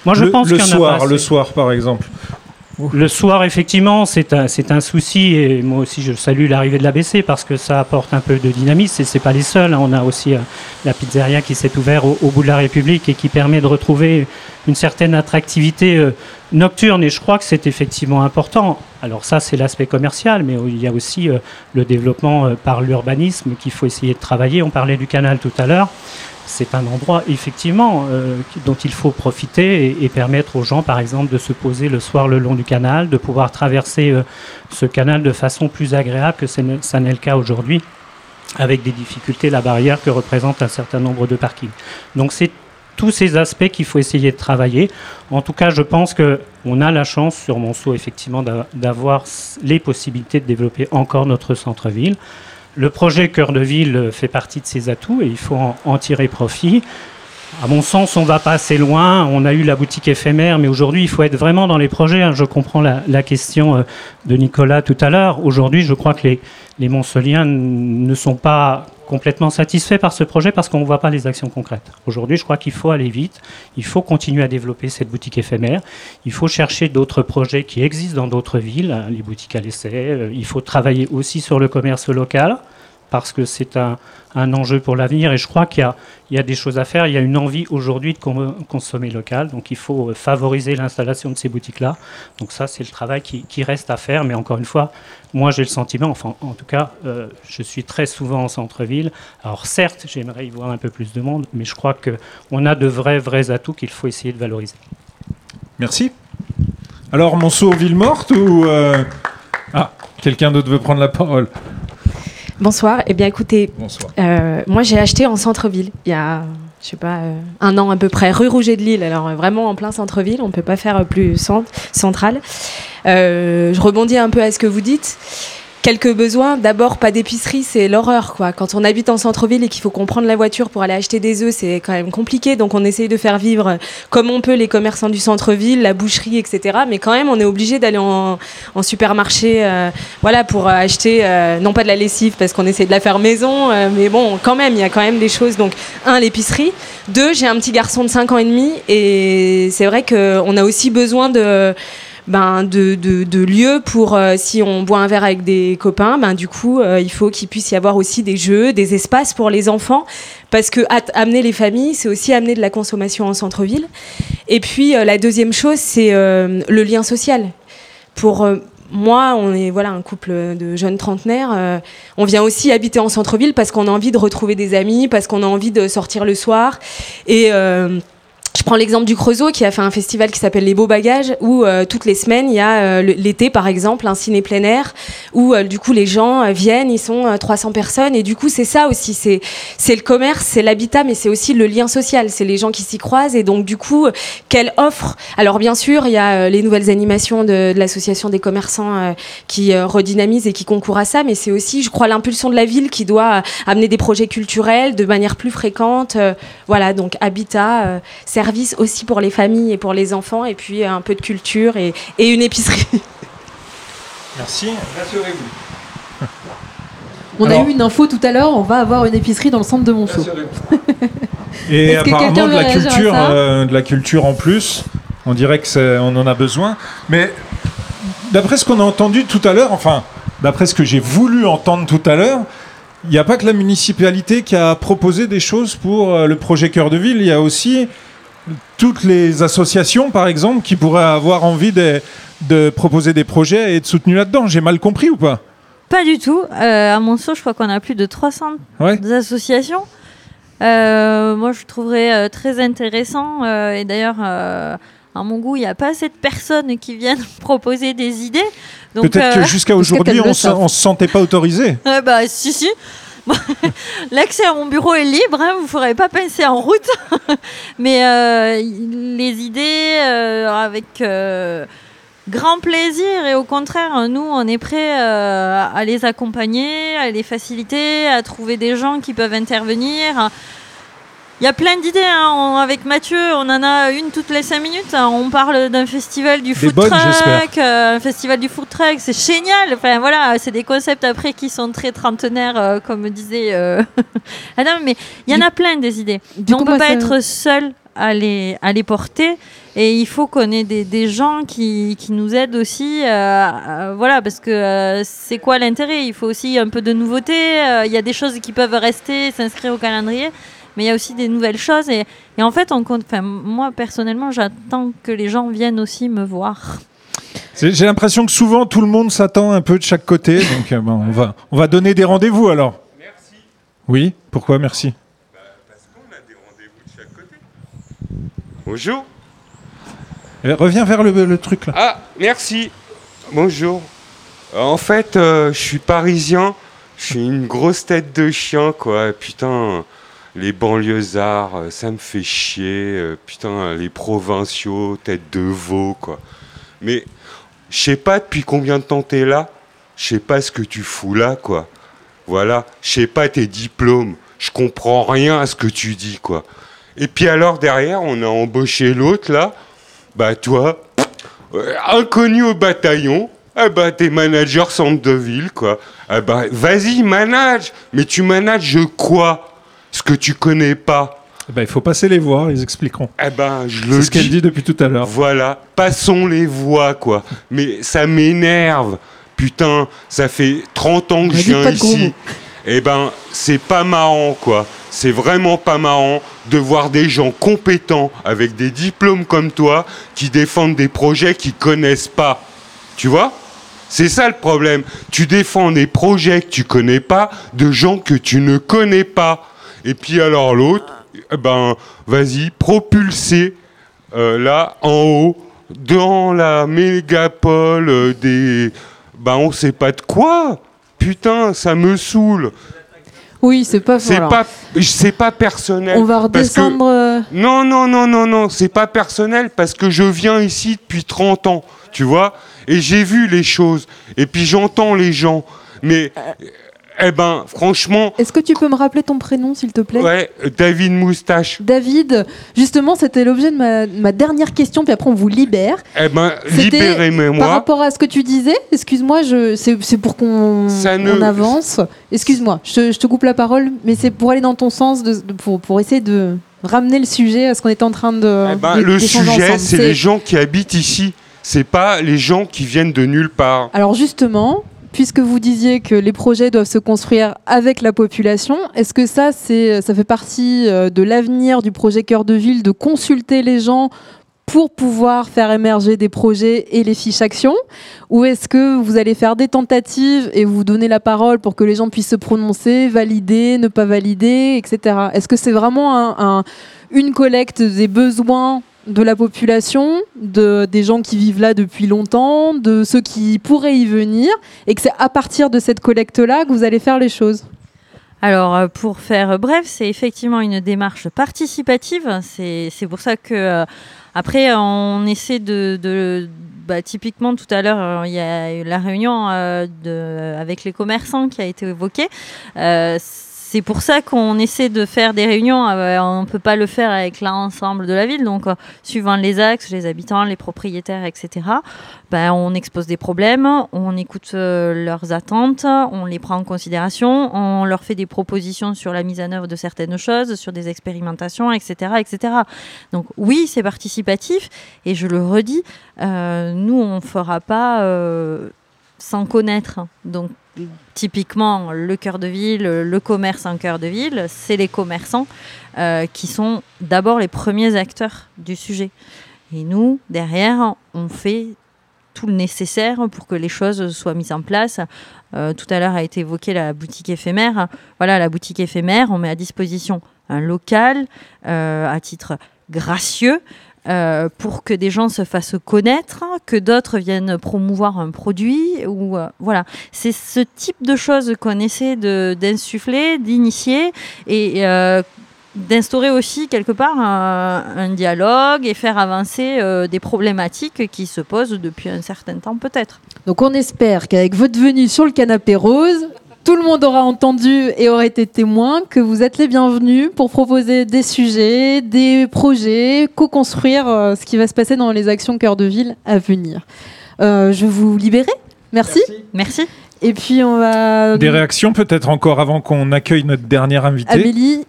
Moi, je le, pense qu'il y en a soir, pas le soir par exemple. Le soir, effectivement, c'est un, souci, et moi aussi je salue l'arrivée de l'ABC parce que ça apporte un peu de dynamisme, et c'est pas les seuls. hein. On a aussi euh, la pizzeria qui s'est ouverte au, bout de la République et qui permet de retrouver une certaine attractivité euh, nocturne, et je crois que c'est effectivement important. Alors ça, c'est l'aspect commercial, mais il y a aussi euh, le développement par l'urbanisme qu'il faut essayer de travailler. On parlait du canal tout à l'heure c'est un endroit effectivement euh, dont il faut profiter et, et permettre aux gens, par exemple, de se poser le soir le long du canal, de pouvoir traverser euh, ce canal de façon plus agréable que ce ça n'est le cas aujourd'hui, avec des difficultés, la barrière que représente un certain nombre de parkings. Donc c'est tous ces aspects qu'il faut essayer de travailler. En tout cas, je pense que on a la chance sur Monceau effectivement d'a- d'avoir les possibilités de développer encore notre centre-ville. Le projet Cœur de Ville fait partie de ses atouts et il faut en, tirer profit. À mon sens, on ne va pas assez loin. On a eu la boutique éphémère, mais aujourd'hui, il faut être vraiment dans les projets. hein. Je comprends la, question euh, de Nicolas tout à l'heure. Aujourd'hui, je crois que les, les ne sont pas complètement satisfaits par ce projet parce qu'on ne voit pas les actions concrètes. Aujourd'hui, je crois qu'il faut aller vite. Il faut continuer à développer cette boutique éphémère. Il faut chercher d'autres projets qui existent dans d'autres villes, hein, les boutiques à l'essai. Euh, Il faut travailler aussi sur le commerce local parce que c'est un, un enjeu pour l'avenir et je crois qu'il y y a des choses à faire. Il y a une envie aujourd'hui de con- consommer local, donc il faut euh, favoriser l'installation de ces boutiques-là. Donc ça, c'est le travail qui, qui reste à faire, mais encore une fois, moi j'ai le sentiment, enfin en tout cas, euh, je suis très souvent en centre-ville. Alors certes, j'aimerais y voir un peu plus de monde, mais je crois qu'on a de vrais, vrais atouts qu'il faut essayer de valoriser. Merci. Alors, Monceau, ville morte ou. euh, Ah, quelqu'un d'autre veut prendre la parole? Bonsoir. Eh bien, écoutez, Bonsoir. euh, moi j'ai acheté en centre-ville il y a, je sais pas, euh, un an à peu près, rue Rouget de Lille. Alors euh, vraiment en plein centre-ville, on peut pas faire plus cent- central. Euh, je rebondis un peu à ce que vous dites. Quelques besoins. D'abord, pas d'épicerie, c'est l'horreur, quoi. Quand on habite en centre-ville et qu'il faut qu'on prenne la voiture pour aller acheter des œufs, c'est quand même compliqué. Donc, on essaye de faire vivre comme on peut les commerçants du centre-ville, la boucherie, etc. Mais quand même, on est obligé d'aller en, en supermarché, euh, voilà, pour acheter, euh, non pas de la lessive, parce qu'on essaie de la faire maison, euh, mais bon, quand même, il y a quand même des choses. Donc, un, l'épicerie. Deux, j'ai un petit garçon de 5 ans et demi, et c'est vrai qu'on a aussi besoin de ben, de, de, lieux pour euh, si on boit un verre avec des copains, ben, du coup, euh, il faut qu'il puisse y avoir aussi des jeux, des espaces pour les enfants, parce que amener les familles, c'est aussi amener de la consommation en centre-ville. Et puis, euh, la deuxième chose, c'est le lien social. Pour moi, on est voilà un couple de jeunes trentenaires. on vient aussi habiter en centre-ville parce qu'on a envie de retrouver des amis, parce qu'on a envie de sortir le soir. Et je prends l'exemple du Creusot qui a fait un festival qui s'appelle Les Beaux Bagages où euh, toutes les semaines il y a euh, l'été par exemple un ciné plein air où euh, du coup les gens euh, viennent, ils sont euh, 300 personnes. Et du coup c'est ça aussi, c'est c'est le commerce, c'est l'habitat mais c'est aussi le lien social, c'est les gens qui s'y croisent. Et donc du coup euh, quelle offre? Alors bien sûr il y a euh, les nouvelles animations de, de l'association des commerçants euh, qui euh, redynamisent et qui concourent à ça. Mais c'est aussi je crois l'impulsion de la ville qui doit euh, amener des projets culturels de manière plus fréquente, euh, voilà donc habitat, euh, service aussi pour les familles et pour les enfants et puis un peu de culture et, et une épicerie. [LAUGHS] Merci. Rassurez-vous. On Alors- a eu une info tout à l'heure, on va avoir une épicerie dans le centre de Monceau. Et apparemment de la culture, euh, de la culture en plus. On dirait que on en a besoin. Mais d'après ce qu'on a entendu tout à l'heure, enfin, d'après ce que j'ai voulu entendre tout à l'heure, il n'y a pas que la municipalité qui a proposé des choses pour euh, le projet Cœur de Ville. Il y a aussi toutes les associations, par exemple, qui pourraient avoir envie de, de proposer des projets et être soutenues là-dedans. J'ai mal compris ou pas? Pas du tout. Euh, à Monceau, je crois qu'on a plus de 300 Ouais. associations. Euh, moi, je trouverais euh, très intéressant. et d'ailleurs, à mon goût, il n'y a pas assez de personnes qui viennent [LAUGHS] proposer des idées. Peut-être que jusqu'à [LAUGHS] aujourd'hui, on on se sentait pas autorisé. Ah [LAUGHS] bah si si. [LAUGHS] L'accès à mon bureau est libre, hein, vous ne ferez pas pincer en route. [LAUGHS] Mais euh, les idées euh, avec euh, grand plaisir et au contraire, nous on est prêts à les accompagner, à les faciliter, à trouver des gens qui peuvent intervenir. Il y a plein d'idées. hein. On- avec Mathieu, on en a une toutes les cinq minutes. hein. On parle d'un festival du food bonnes, truck, euh, un festival du food truck. C'est génial. Enfin voilà, c'est des concepts après qui sont très trentenaires, euh, comme disait euh, [LAUGHS] Adam. Mais il y en a plein des idées. Du Mais on coup, peut pas ça- être seul à les, à les porter. Et il faut qu'on ait des, des gens qui, qui nous aident aussi. euh, voilà, parce que euh, c'est quoi l'intérêt? Il faut aussi un peu de nouveauté. euh, Il y a des choses qui peuvent rester, s'inscrire au calendrier. Mais il y a aussi des nouvelles choses. Et, et en fait, on moi, personnellement, j'attends que les gens viennent aussi me voir. J'ai l'impression que souvent tout le monde s'attend un peu de chaque côté. [LAUGHS] Donc euh, bon, on, va, on va donner des rendez-vous alors. Merci. Oui, pourquoi merci? Bonjour. Eh, Reviens vers le, le truc là. Ah, merci. Bonjour. Euh, En fait, euh, je suis parisien. Je suis une grosse tête de chien, quoi. Putain, les banlieusards, euh, ça me fait chier. Euh, Putain, les provinciaux, tête de veau, quoi. Mais je sais pas depuis combien de temps t'es là. Je sais pas ce que tu fous là, quoi. Voilà. Je sais pas tes diplômes. Je comprends rien à ce que tu dis, quoi. Et puis alors, derrière, on a embauché l'autre, là. Bah, toi, euh, inconnu au bataillon, eh bah, t'es manager centre de ville, quoi. Eh bah, vas-y, manage. Mais tu manages quoi? Ce que tu connais pas. Eh ben, il faut passer les voir, ils expliqueront. Eh ben, je le C'est ce qu'elle dit depuis tout à l'heure. Voilà, passons les voix, quoi. Mais ça m'énerve. Putain, ça fait 30 ans que je viens ici. Eh ben, c'est pas marrant, quoi. C'est vraiment pas marrant de voir des gens compétents avec des diplômes comme toi qui défendent des projets qu'ils connaissent pas. Tu vois? C'est ça le problème. Tu défends des projets que tu connais pas de gens que tu ne connais pas. Et puis alors l'autre, eh ben, vas-y, propulser euh, là en haut dans la mégapole euh, des ben on sait pas de quoi. Putain ça me saoule. Oui, c'est pas c'est pas c'est pas personnel. On va que- redescendre. euh, non non non non non c'est pas personnel parce que je viens ici depuis 30 ans tu vois. Et j'ai vu les choses. Et puis j'entends les gens. Mais eh ben franchement Est-ce que tu peux me rappeler ton prénom, s'il te plaît? Ouais David Moustache David, justement, c'était l'objet de ma, ma dernière question, puis après on vous libère. eh ben libérez-moi Par rapport à ce que tu disais, excuse-moi, c'est, pour qu'on ne- avance. Excuse-moi, je, te- je te coupe la parole, mais c'est pour aller dans ton sens, de, de- pour, pour essayer de ramener le sujet à ce qu'on était en train de. Eh ben, le sujet, c'est les gens qui habitent ici. C'est pas les gens qui viennent de nulle part. Alors justement, puisque vous disiez que les projets doivent se construire avec la population, est-ce que ça, ça fait partie euh, de l'avenir du projet Cœur de Ville de consulter les gens pour pouvoir faire émerger des projets et les fiches actions Ou est-ce que vous allez faire des tentatives et vous donner la parole pour que les gens puissent se prononcer, valider, ne pas valider, etc. Est-ce que c'est vraiment un- un- une collecte des besoins de la population, de, des gens qui vivent là depuis longtemps, de ceux qui pourraient y venir, et que c'est à partir de cette collecte-là que vous allez faire les choses Alors, euh, pour faire bref, c'est effectivement une démarche participative. C'est pour ça que, euh, après, on essaie de. bah, typiquement, tout à l'heure, euh, il y a eu la réunion avec les commerçants qui a été évoquée. C'est pour ça qu'on essaie de faire des réunions. euh, on ne peut pas le faire avec l'ensemble de la ville. Donc, euh, suivant les axes, les habitants, les propriétaires, etc., ben, on expose des problèmes, on écoute euh, leurs attentes, on les prend en considération, on leur fait des propositions sur la mise en œuvre de certaines choses, sur des expérimentations, etc. etc. Donc oui, c'est participatif, et je le redis, nous, on ne fera pas sans connaître. Donc typiquement, le cœur de ville, le commerce en cœur de ville, c'est les commerçants euh, qui sont d'abord les premiers acteurs du sujet. Et nous, derrière, on fait tout le nécessaire pour que les choses soient mises en place. Euh, tout à l'heure a été évoqué la boutique éphémère. Voilà, la boutique éphémère, on met à disposition un local euh, à titre gracieux. Euh, pour que des gens se fassent connaître, que d'autres viennent promouvoir un produit, ou euh, voilà, c'est ce type de choses qu'on essaie d'insuffler, d'initier et euh, d'instaurer aussi quelque part un, dialogue et faire avancer des problématiques qui se posent depuis un certain temps peut-être. Donc on espère qu'avec votre venue sur le canapé rose, Tout le monde aura entendu et aura été témoin que vous êtes les bienvenus pour proposer des sujets, des projets, co-construire euh, ce qui va se passer dans les actions cœur de ville à venir. Euh, je vais vous libérer. Merci. Merci. Et puis on va. Des réactions peut-être encore avant qu'on accueille notre dernière invitée. Amélie,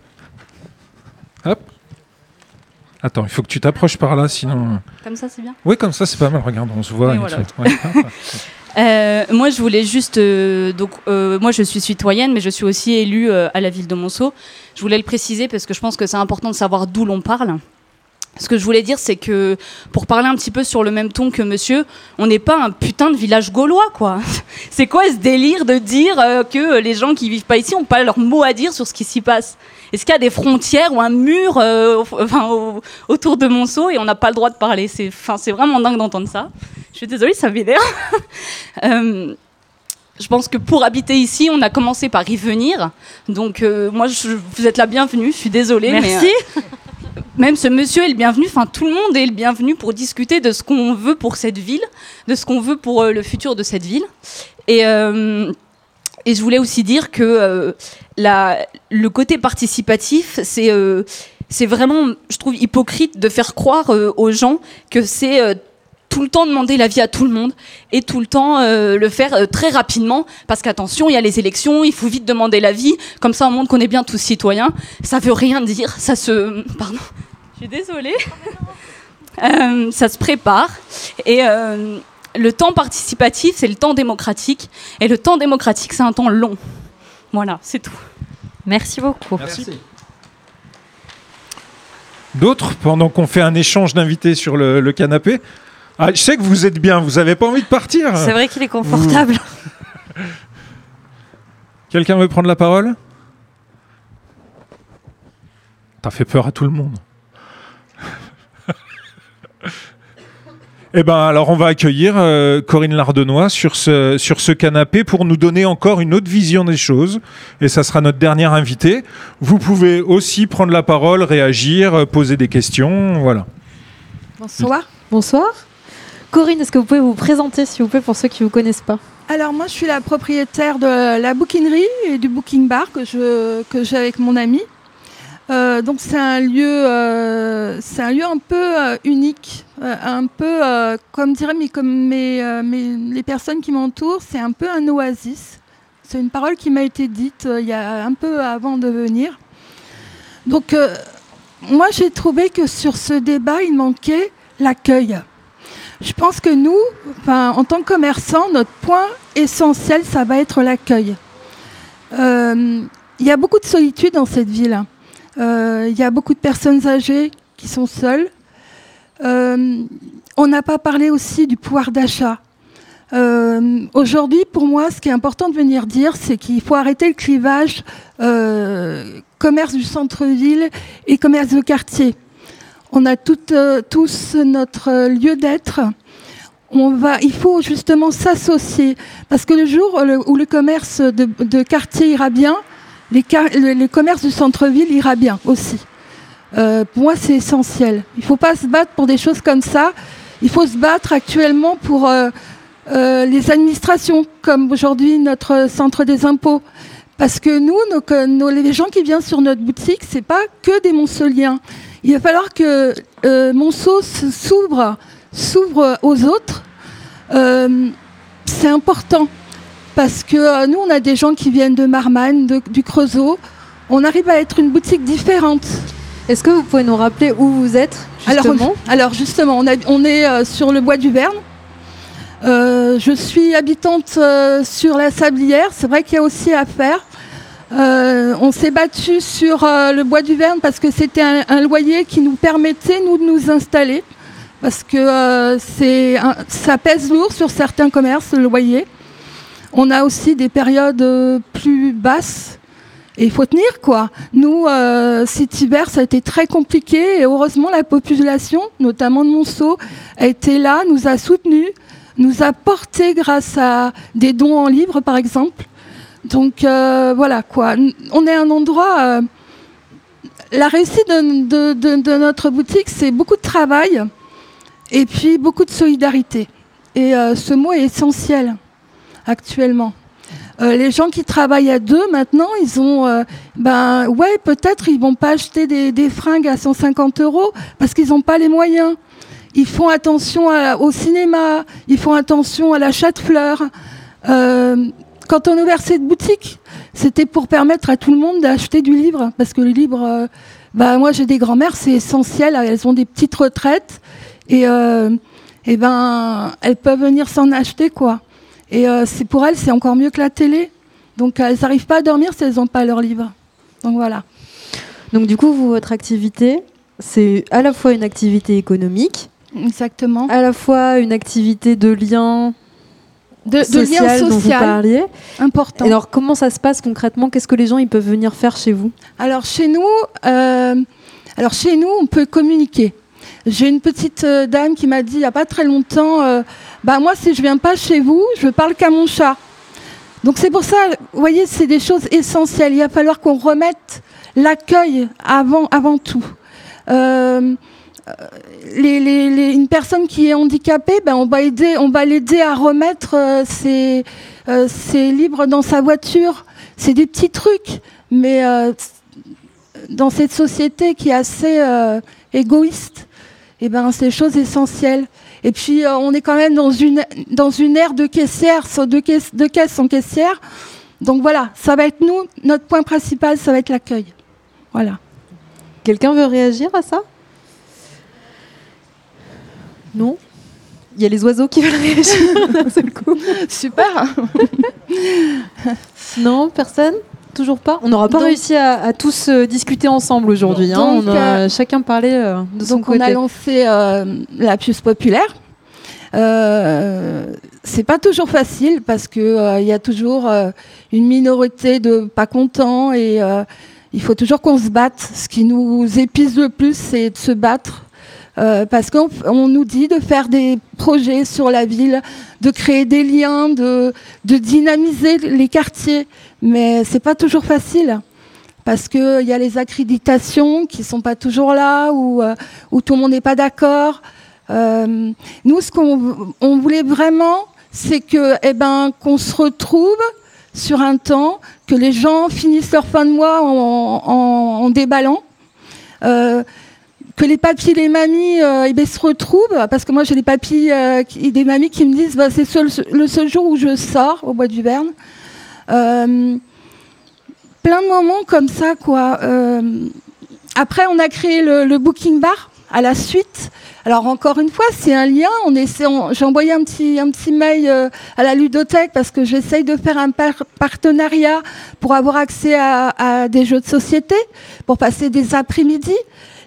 Hop. Attends, il faut que tu t'approches par là, sinon. Comme ça, c'est bien. Oui, comme ça, c'est pas mal. Regarde, on se voit. Oui, et voilà. tout. Ouais. [LAUGHS] Euh, moi, je voulais juste. euh, donc, euh, moi, je suis citoyenne, mais je suis aussi élue à la ville de Monceau. Je voulais le préciser parce que je pense que c'est important de savoir d'où l'on parle. Ce que je voulais dire, c'est que pour parler un petit peu sur le même ton que monsieur, on n'est pas un putain de village gaulois, quoi. [LAUGHS] C'est quoi ce délire de dire que les gens qui vivent pas ici ont pas leur mot à dire sur ce qui s'y passe? Est-ce qu'il y a des frontières ou un mur [LAUGHS] autour de Monceau et on n'a pas le droit de parler? C'est vraiment dingue d'entendre ça. Je suis désolée, ça m'énerve. [LAUGHS] Euh, je pense que pour habiter ici, on a commencé par y venir. Donc, euh, moi, je- vous êtes la bienvenue. Je suis désolée. mais, Merci. euh, même ce monsieur est le bienvenu. Enfin, tout le monde est le bienvenu pour discuter de ce qu'on veut pour cette ville, de ce qu'on veut pour euh, le futur de cette ville. Et, et je voulais aussi dire que euh, la, le côté participatif, c'est euh, vraiment, je trouve, hypocrite de faire croire euh, aux gens que c'est tout le temps demander l'avis à tout le monde et tout le temps euh, le faire euh, très rapidement parce qu'attention, il y a les élections, il faut vite demander l'avis, comme ça on montre qu'on est bien tous citoyens. Ça veut rien dire, ça se... [LAUGHS] Pardon, je suis désolée. [LAUGHS] Euh, ça se prépare et euh, le temps participatif, c'est le temps démocratique et le temps démocratique, c'est un temps long. Voilà, c'est tout. Merci beaucoup. Merci. D'autres, pendant qu'on fait un échange d'invités sur le, le canapé ah, Je sais que vous êtes bien, vous n'avez pas envie de partir C'est vrai qu'il est confortable. Quelqu'un veut prendre la parole? T'as fait peur à tout le monde. [LAUGHS] Eh ben, alors on va accueillir euh, Corinne Lardenois sur ce, sur ce canapé pour nous donner encore une autre vision des choses. Et ça sera notre dernière invitée. Vous pouvez aussi prendre la parole, réagir, euh, poser des questions. Voilà. Bonsoir. bonsoir. Corinne, est-ce que vous pouvez vous présenter, s'il vous plaît, pour ceux qui ne vous connaissent pas Alors moi je suis la propriétaire de la bouquinerie et du booking bar que j'ai avec mon ami. Euh, donc c'est un lieu euh, un lieu un peu euh, unique, un peu comme diraient les personnes qui m'entourent, c'est un peu un oasis. C'est une parole qui m'a été dite il y a un peu avant de venir. Donc moi j'ai trouvé que sur ce débat il manquait l'accueil. Je pense que nous, en tant que commerçants, notre point essentiel, ça va être l'accueil. Euh, Il y a beaucoup de solitude dans cette ville. Euh, Il y a beaucoup de personnes âgées qui sont seules. Euh, on n'a pas parlé aussi du pouvoir d'achat. Aujourd'hui, pour moi, ce qui est important de venir dire, c'est qu'il faut arrêter le clivage commerce du centre-ville et commerce de quartier. On a toutes, euh, tous notre euh, lieu d'être. On va, il faut justement s'associer parce que le jour où le commerce de, quartier ira bien, les, les commerces du centre-ville ira bien aussi. Euh, pour moi, c'est essentiel. Il ne faut pas se battre pour des choses comme ça. Il faut se battre actuellement pour les administrations, comme aujourd'hui notre centre des impôts. Parce que nous, les gens qui viennent sur notre boutique, c'est pas que des Montceliens. Il va falloir que euh, Monceau s- s'ouvre, s'ouvre aux autres. Euh, c'est important parce que euh, nous, on a des gens qui viennent de Marmagne, de- du Creusot. On arrive à être une boutique différente. Est-ce que vous pouvez nous rappeler où vous êtes Alors, justement? alors justement, on, a- on est euh, sur le bois du Verne. Je suis habitante sur la Sablière. C'est vrai qu'il y a aussi à faire. Euh, on s'est battu sur euh, le bois du Verne parce que c'était un, loyer qui nous permettait, nous, de nous installer. Parce que euh, c'est ça pèse lourd sur certains commerces, le loyer. On a aussi des périodes plus basses. Et il faut tenir quoi. Nous, cet hiver, ça a été très compliqué et heureusement la population, notamment de Monceau, a été là, nous a soutenus, nous a portés grâce à des dons en livres par exemple. Donc euh, voilà quoi. On est un endroit. euh, la réussite de, notre boutique, c'est beaucoup de travail et puis beaucoup de solidarité. Et euh, ce mot est essentiel actuellement. Les gens qui travaillent à deux, maintenant, ils ont, ben ouais, peut-être ils vont pas acheter des, fringues à 150 euros parce qu'ils n'ont pas les moyens. Ils font attention au cinéma, ils font attention à l'achat de fleurs. Quand on a ouvert cette boutique, c'était pour permettre à tout le monde d'acheter du livre parce que le livre, euh, bah moi j'ai des grand-mères, c'est essentiel. Elles ont des petites retraites et, euh, et ben elles peuvent venir s'en acheter quoi. Et euh, c'est pour elles, c'est encore mieux que la télé. Donc elles n'arrivent pas à dormir si elles n'ont pas leur livre. Donc voilà. Donc du coup, vous, votre activité, c'est à la fois une activité économique, Exactement. à la fois une activité de lien De, de social lien dont vous social parliez. important. Et alors, comment ça se passe concrètement? Qu'est-ce que les gens ils peuvent venir faire chez vous? Alors chez nous, euh, alors chez nous, on peut communiquer. J'ai une petite euh, dame qui m'a dit il n'y a pas très longtemps, euh, bah moi si je viens pas chez vous, je parle qu'à mon chat. Donc c'est pour ça, vous voyez, c'est des choses essentielles. Il va falloir qu'on remette l'accueil avant, avant tout. Une personne qui est handicapée, ben on va l'aider à remettre euh, ses, euh, ses livres dans sa voiture. C'est des petits trucs, mais euh, dans cette société qui est assez euh, égoïste, eh ben, c'est des choses essentielles. Et puis, on est quand même dans une, dans une ère de caissière, de, caisse, de caisse en caissière. Donc voilà, ça va être nous, notre point principal, ça va être l'accueil. Voilà. Quelqu'un veut réagir à ça? Non Il y a les oiseaux qui veulent réagir [LAUGHS] d'un seul coup. Super [LAUGHS] Non, personne? Toujours pas? On n'aura pas Donc- réussi à, à tous euh, discuter ensemble aujourd'hui. hein. On a euh, chacun parlé euh, de son Donc on a lancé la puce populaire. C'est pas toujours facile parce que il y a toujours une minorité de pas contents et il faut toujours qu'on se batte. Ce qui nous épuise le plus, c'est de se battre. Euh, parce qu'on on nous dit de faire des projets sur la ville, de créer des liens, de, de dynamiser les quartiers, mais c'est pas toujours facile parce qu'il y a les accréditations qui sont pas toujours là ou euh, où tout le monde n'est pas d'accord. Euh, nous, ce qu'on on voulait vraiment, c'est que, eh ben, qu'on se retrouve sur un temps, que les gens finissent leur fin de mois en, en- en déballant. Euh, que les papis et les mamies euh, eh ben, se retrouvent, parce que moi j'ai des papis euh, et des mamies qui me disent bah, c'est le seul jour où je sors au bois du Verne. Euh, plein de moments comme ça, quoi. Euh, après, on a créé le, Booking Bar à la suite. Alors encore une fois, c'est un lien. J'ai envoyé un petit, mail euh, à la ludothèque parce que j'essaye de faire un par- partenariat pour avoir accès à, à des jeux de société, pour passer des après-midi.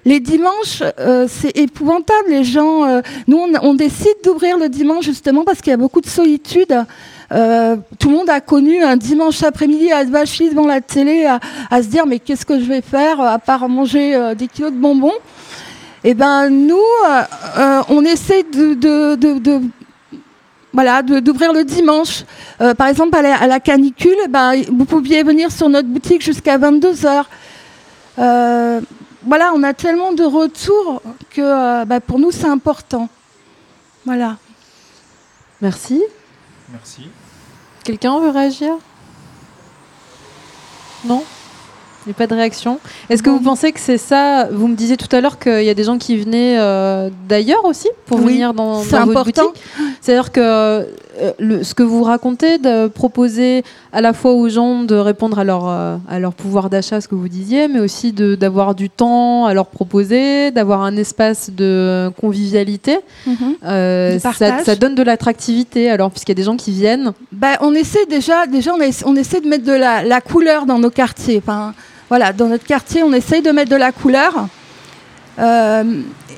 Les dimanches, euh, c'est épouvantable. Les gens, euh, nous, on, décide d'ouvrir le dimanche justement parce qu'il y a beaucoup de solitude. Euh, tout le monde a connu un dimanche après-midi à se vacher devant la télé, à, se dire mais qu'est-ce que je vais faire euh, à part manger euh, des kilos de bonbons? Eh ben nous, euh, euh, on essaie de, d'ouvrir le dimanche. Euh, par exemple, à la, canicule, eh ben, vous pouviez venir sur notre boutique jusqu'à 22h. Voilà, on a tellement de retours que euh, bah, pour nous, c'est important. Voilà. Merci. Merci. Quelqu'un veut réagir? Non? Il n'y a pas de réaction? Est-ce que vous pensez que c'est ça? Vous me disiez tout à l'heure qu'il y a des gens qui venaient euh, d'ailleurs aussi pour Oui, venir dans, dans votre important. boutique. C'est-à-dire que euh, le- ce que vous racontez, de proposer à la fois aux gens de répondre à leur, euh, à leur pouvoir d'achat, ce que vous disiez, mais aussi d'avoir du temps à leur proposer, d'avoir un espace de convivialité, Mhm. euh, ça, donne de l'attractivité alors, puisqu'il y a des gens qui viennent. Ben, on essaie déjà, déjà on, essa- on essaie de mettre de la, la couleur dans nos quartiers. Enfin, voilà, dans notre quartier, on essaye de mettre de la couleur. Euh,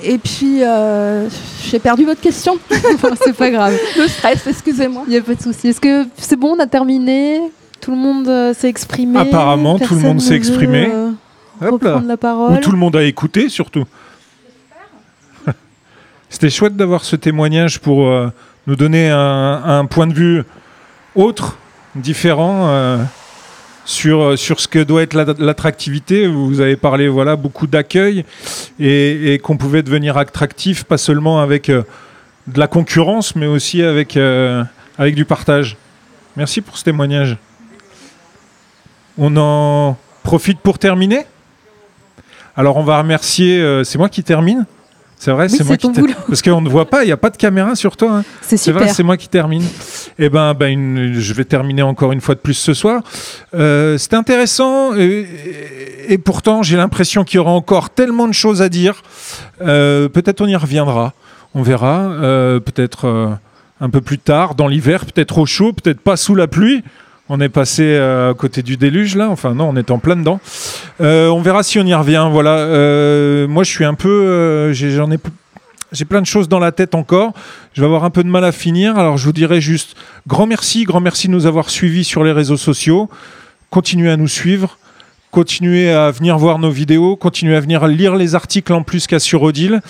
et puis, euh, j'ai perdu votre question. [LAUGHS] c'est pas grave. Le stress, excusez-moi. Il n'y a pas de souci. Est-ce que c'est bon, on a terminé? Tout le monde euh, s'est exprimé? Apparemment, tout le monde s'est exprimé. euh, Hop là. reprendre la parole. Ou tout le monde a écouté, surtout. [LAUGHS] C'était chouette d'avoir ce témoignage pour euh, nous donner un, un point de vue autre, différent euh, sur, euh, sur ce que doit être la- l'attractivité. Vous avez parlé voilà, beaucoup d'accueil et, qu'on pouvait devenir attractif, pas seulement avec euh, de la concurrence, mais aussi avec, euh, avec du partage. Merci pour ce témoignage. On en profite pour terminer? Alors on va remercier, c'est moi qui termine c'est vrai, Oui, c'est moi qui boulot. parce qu'on ne voit pas, il n'y a pas de caméra sur toi. hein. C'est vrai, c'est moi qui termine. Eh ben, ben, une- je vais terminer encore une fois de plus ce soir. Euh, C'était intéressant et, et- et pourtant j'ai l'impression qu'il y aura encore tellement de choses à dire. Euh, peut-être on y reviendra, on verra. Euh, peut-être euh, un peu plus tard, dans l'hiver, peut-être au chaud, peut-être pas sous la pluie. On est passé euh, à côté du déluge là, enfin non, on est en plein dedans. Euh, on verra si on y revient. Voilà. Euh, moi, je suis un peu, j'ai- plein de choses dans la tête encore. Je vais avoir un peu de mal à finir. Alors, je vous dirais juste grand merci, grand merci de nous avoir suivis sur les réseaux sociaux. Continuez à nous suivre. Continuez à venir voir nos vidéos, continuez à venir lire les articles en plus qu'à sur Odile.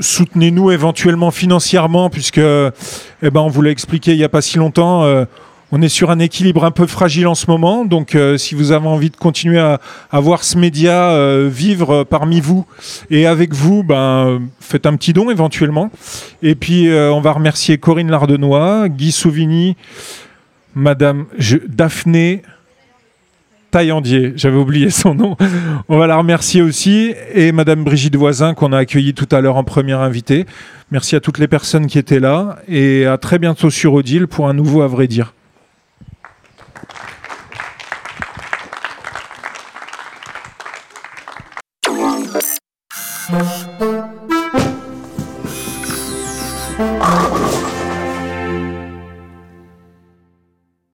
Soutenez-nous éventuellement financièrement, puisque, eh ben, on vous l'a expliqué il n'y a pas si longtemps, euh, on est sur un équilibre un peu fragile en ce moment. Donc, euh, si vous avez envie de continuer à, à voir ce média euh, vivre parmi vous et avec vous, ben, faites un petit don éventuellement. Et puis, on va remercier Corinne Lardenois, Guy Souvigny, Madame Daphné. Taillandier, j'avais oublié [LAUGHS] son nom. On va la remercier aussi. Et Madame Brigitte Voisin, qu'on a accueillie tout à l'heure en première invitée. Merci à toutes les personnes qui étaient là. Et à très bientôt sur Odile pour un nouveau À vrai dire.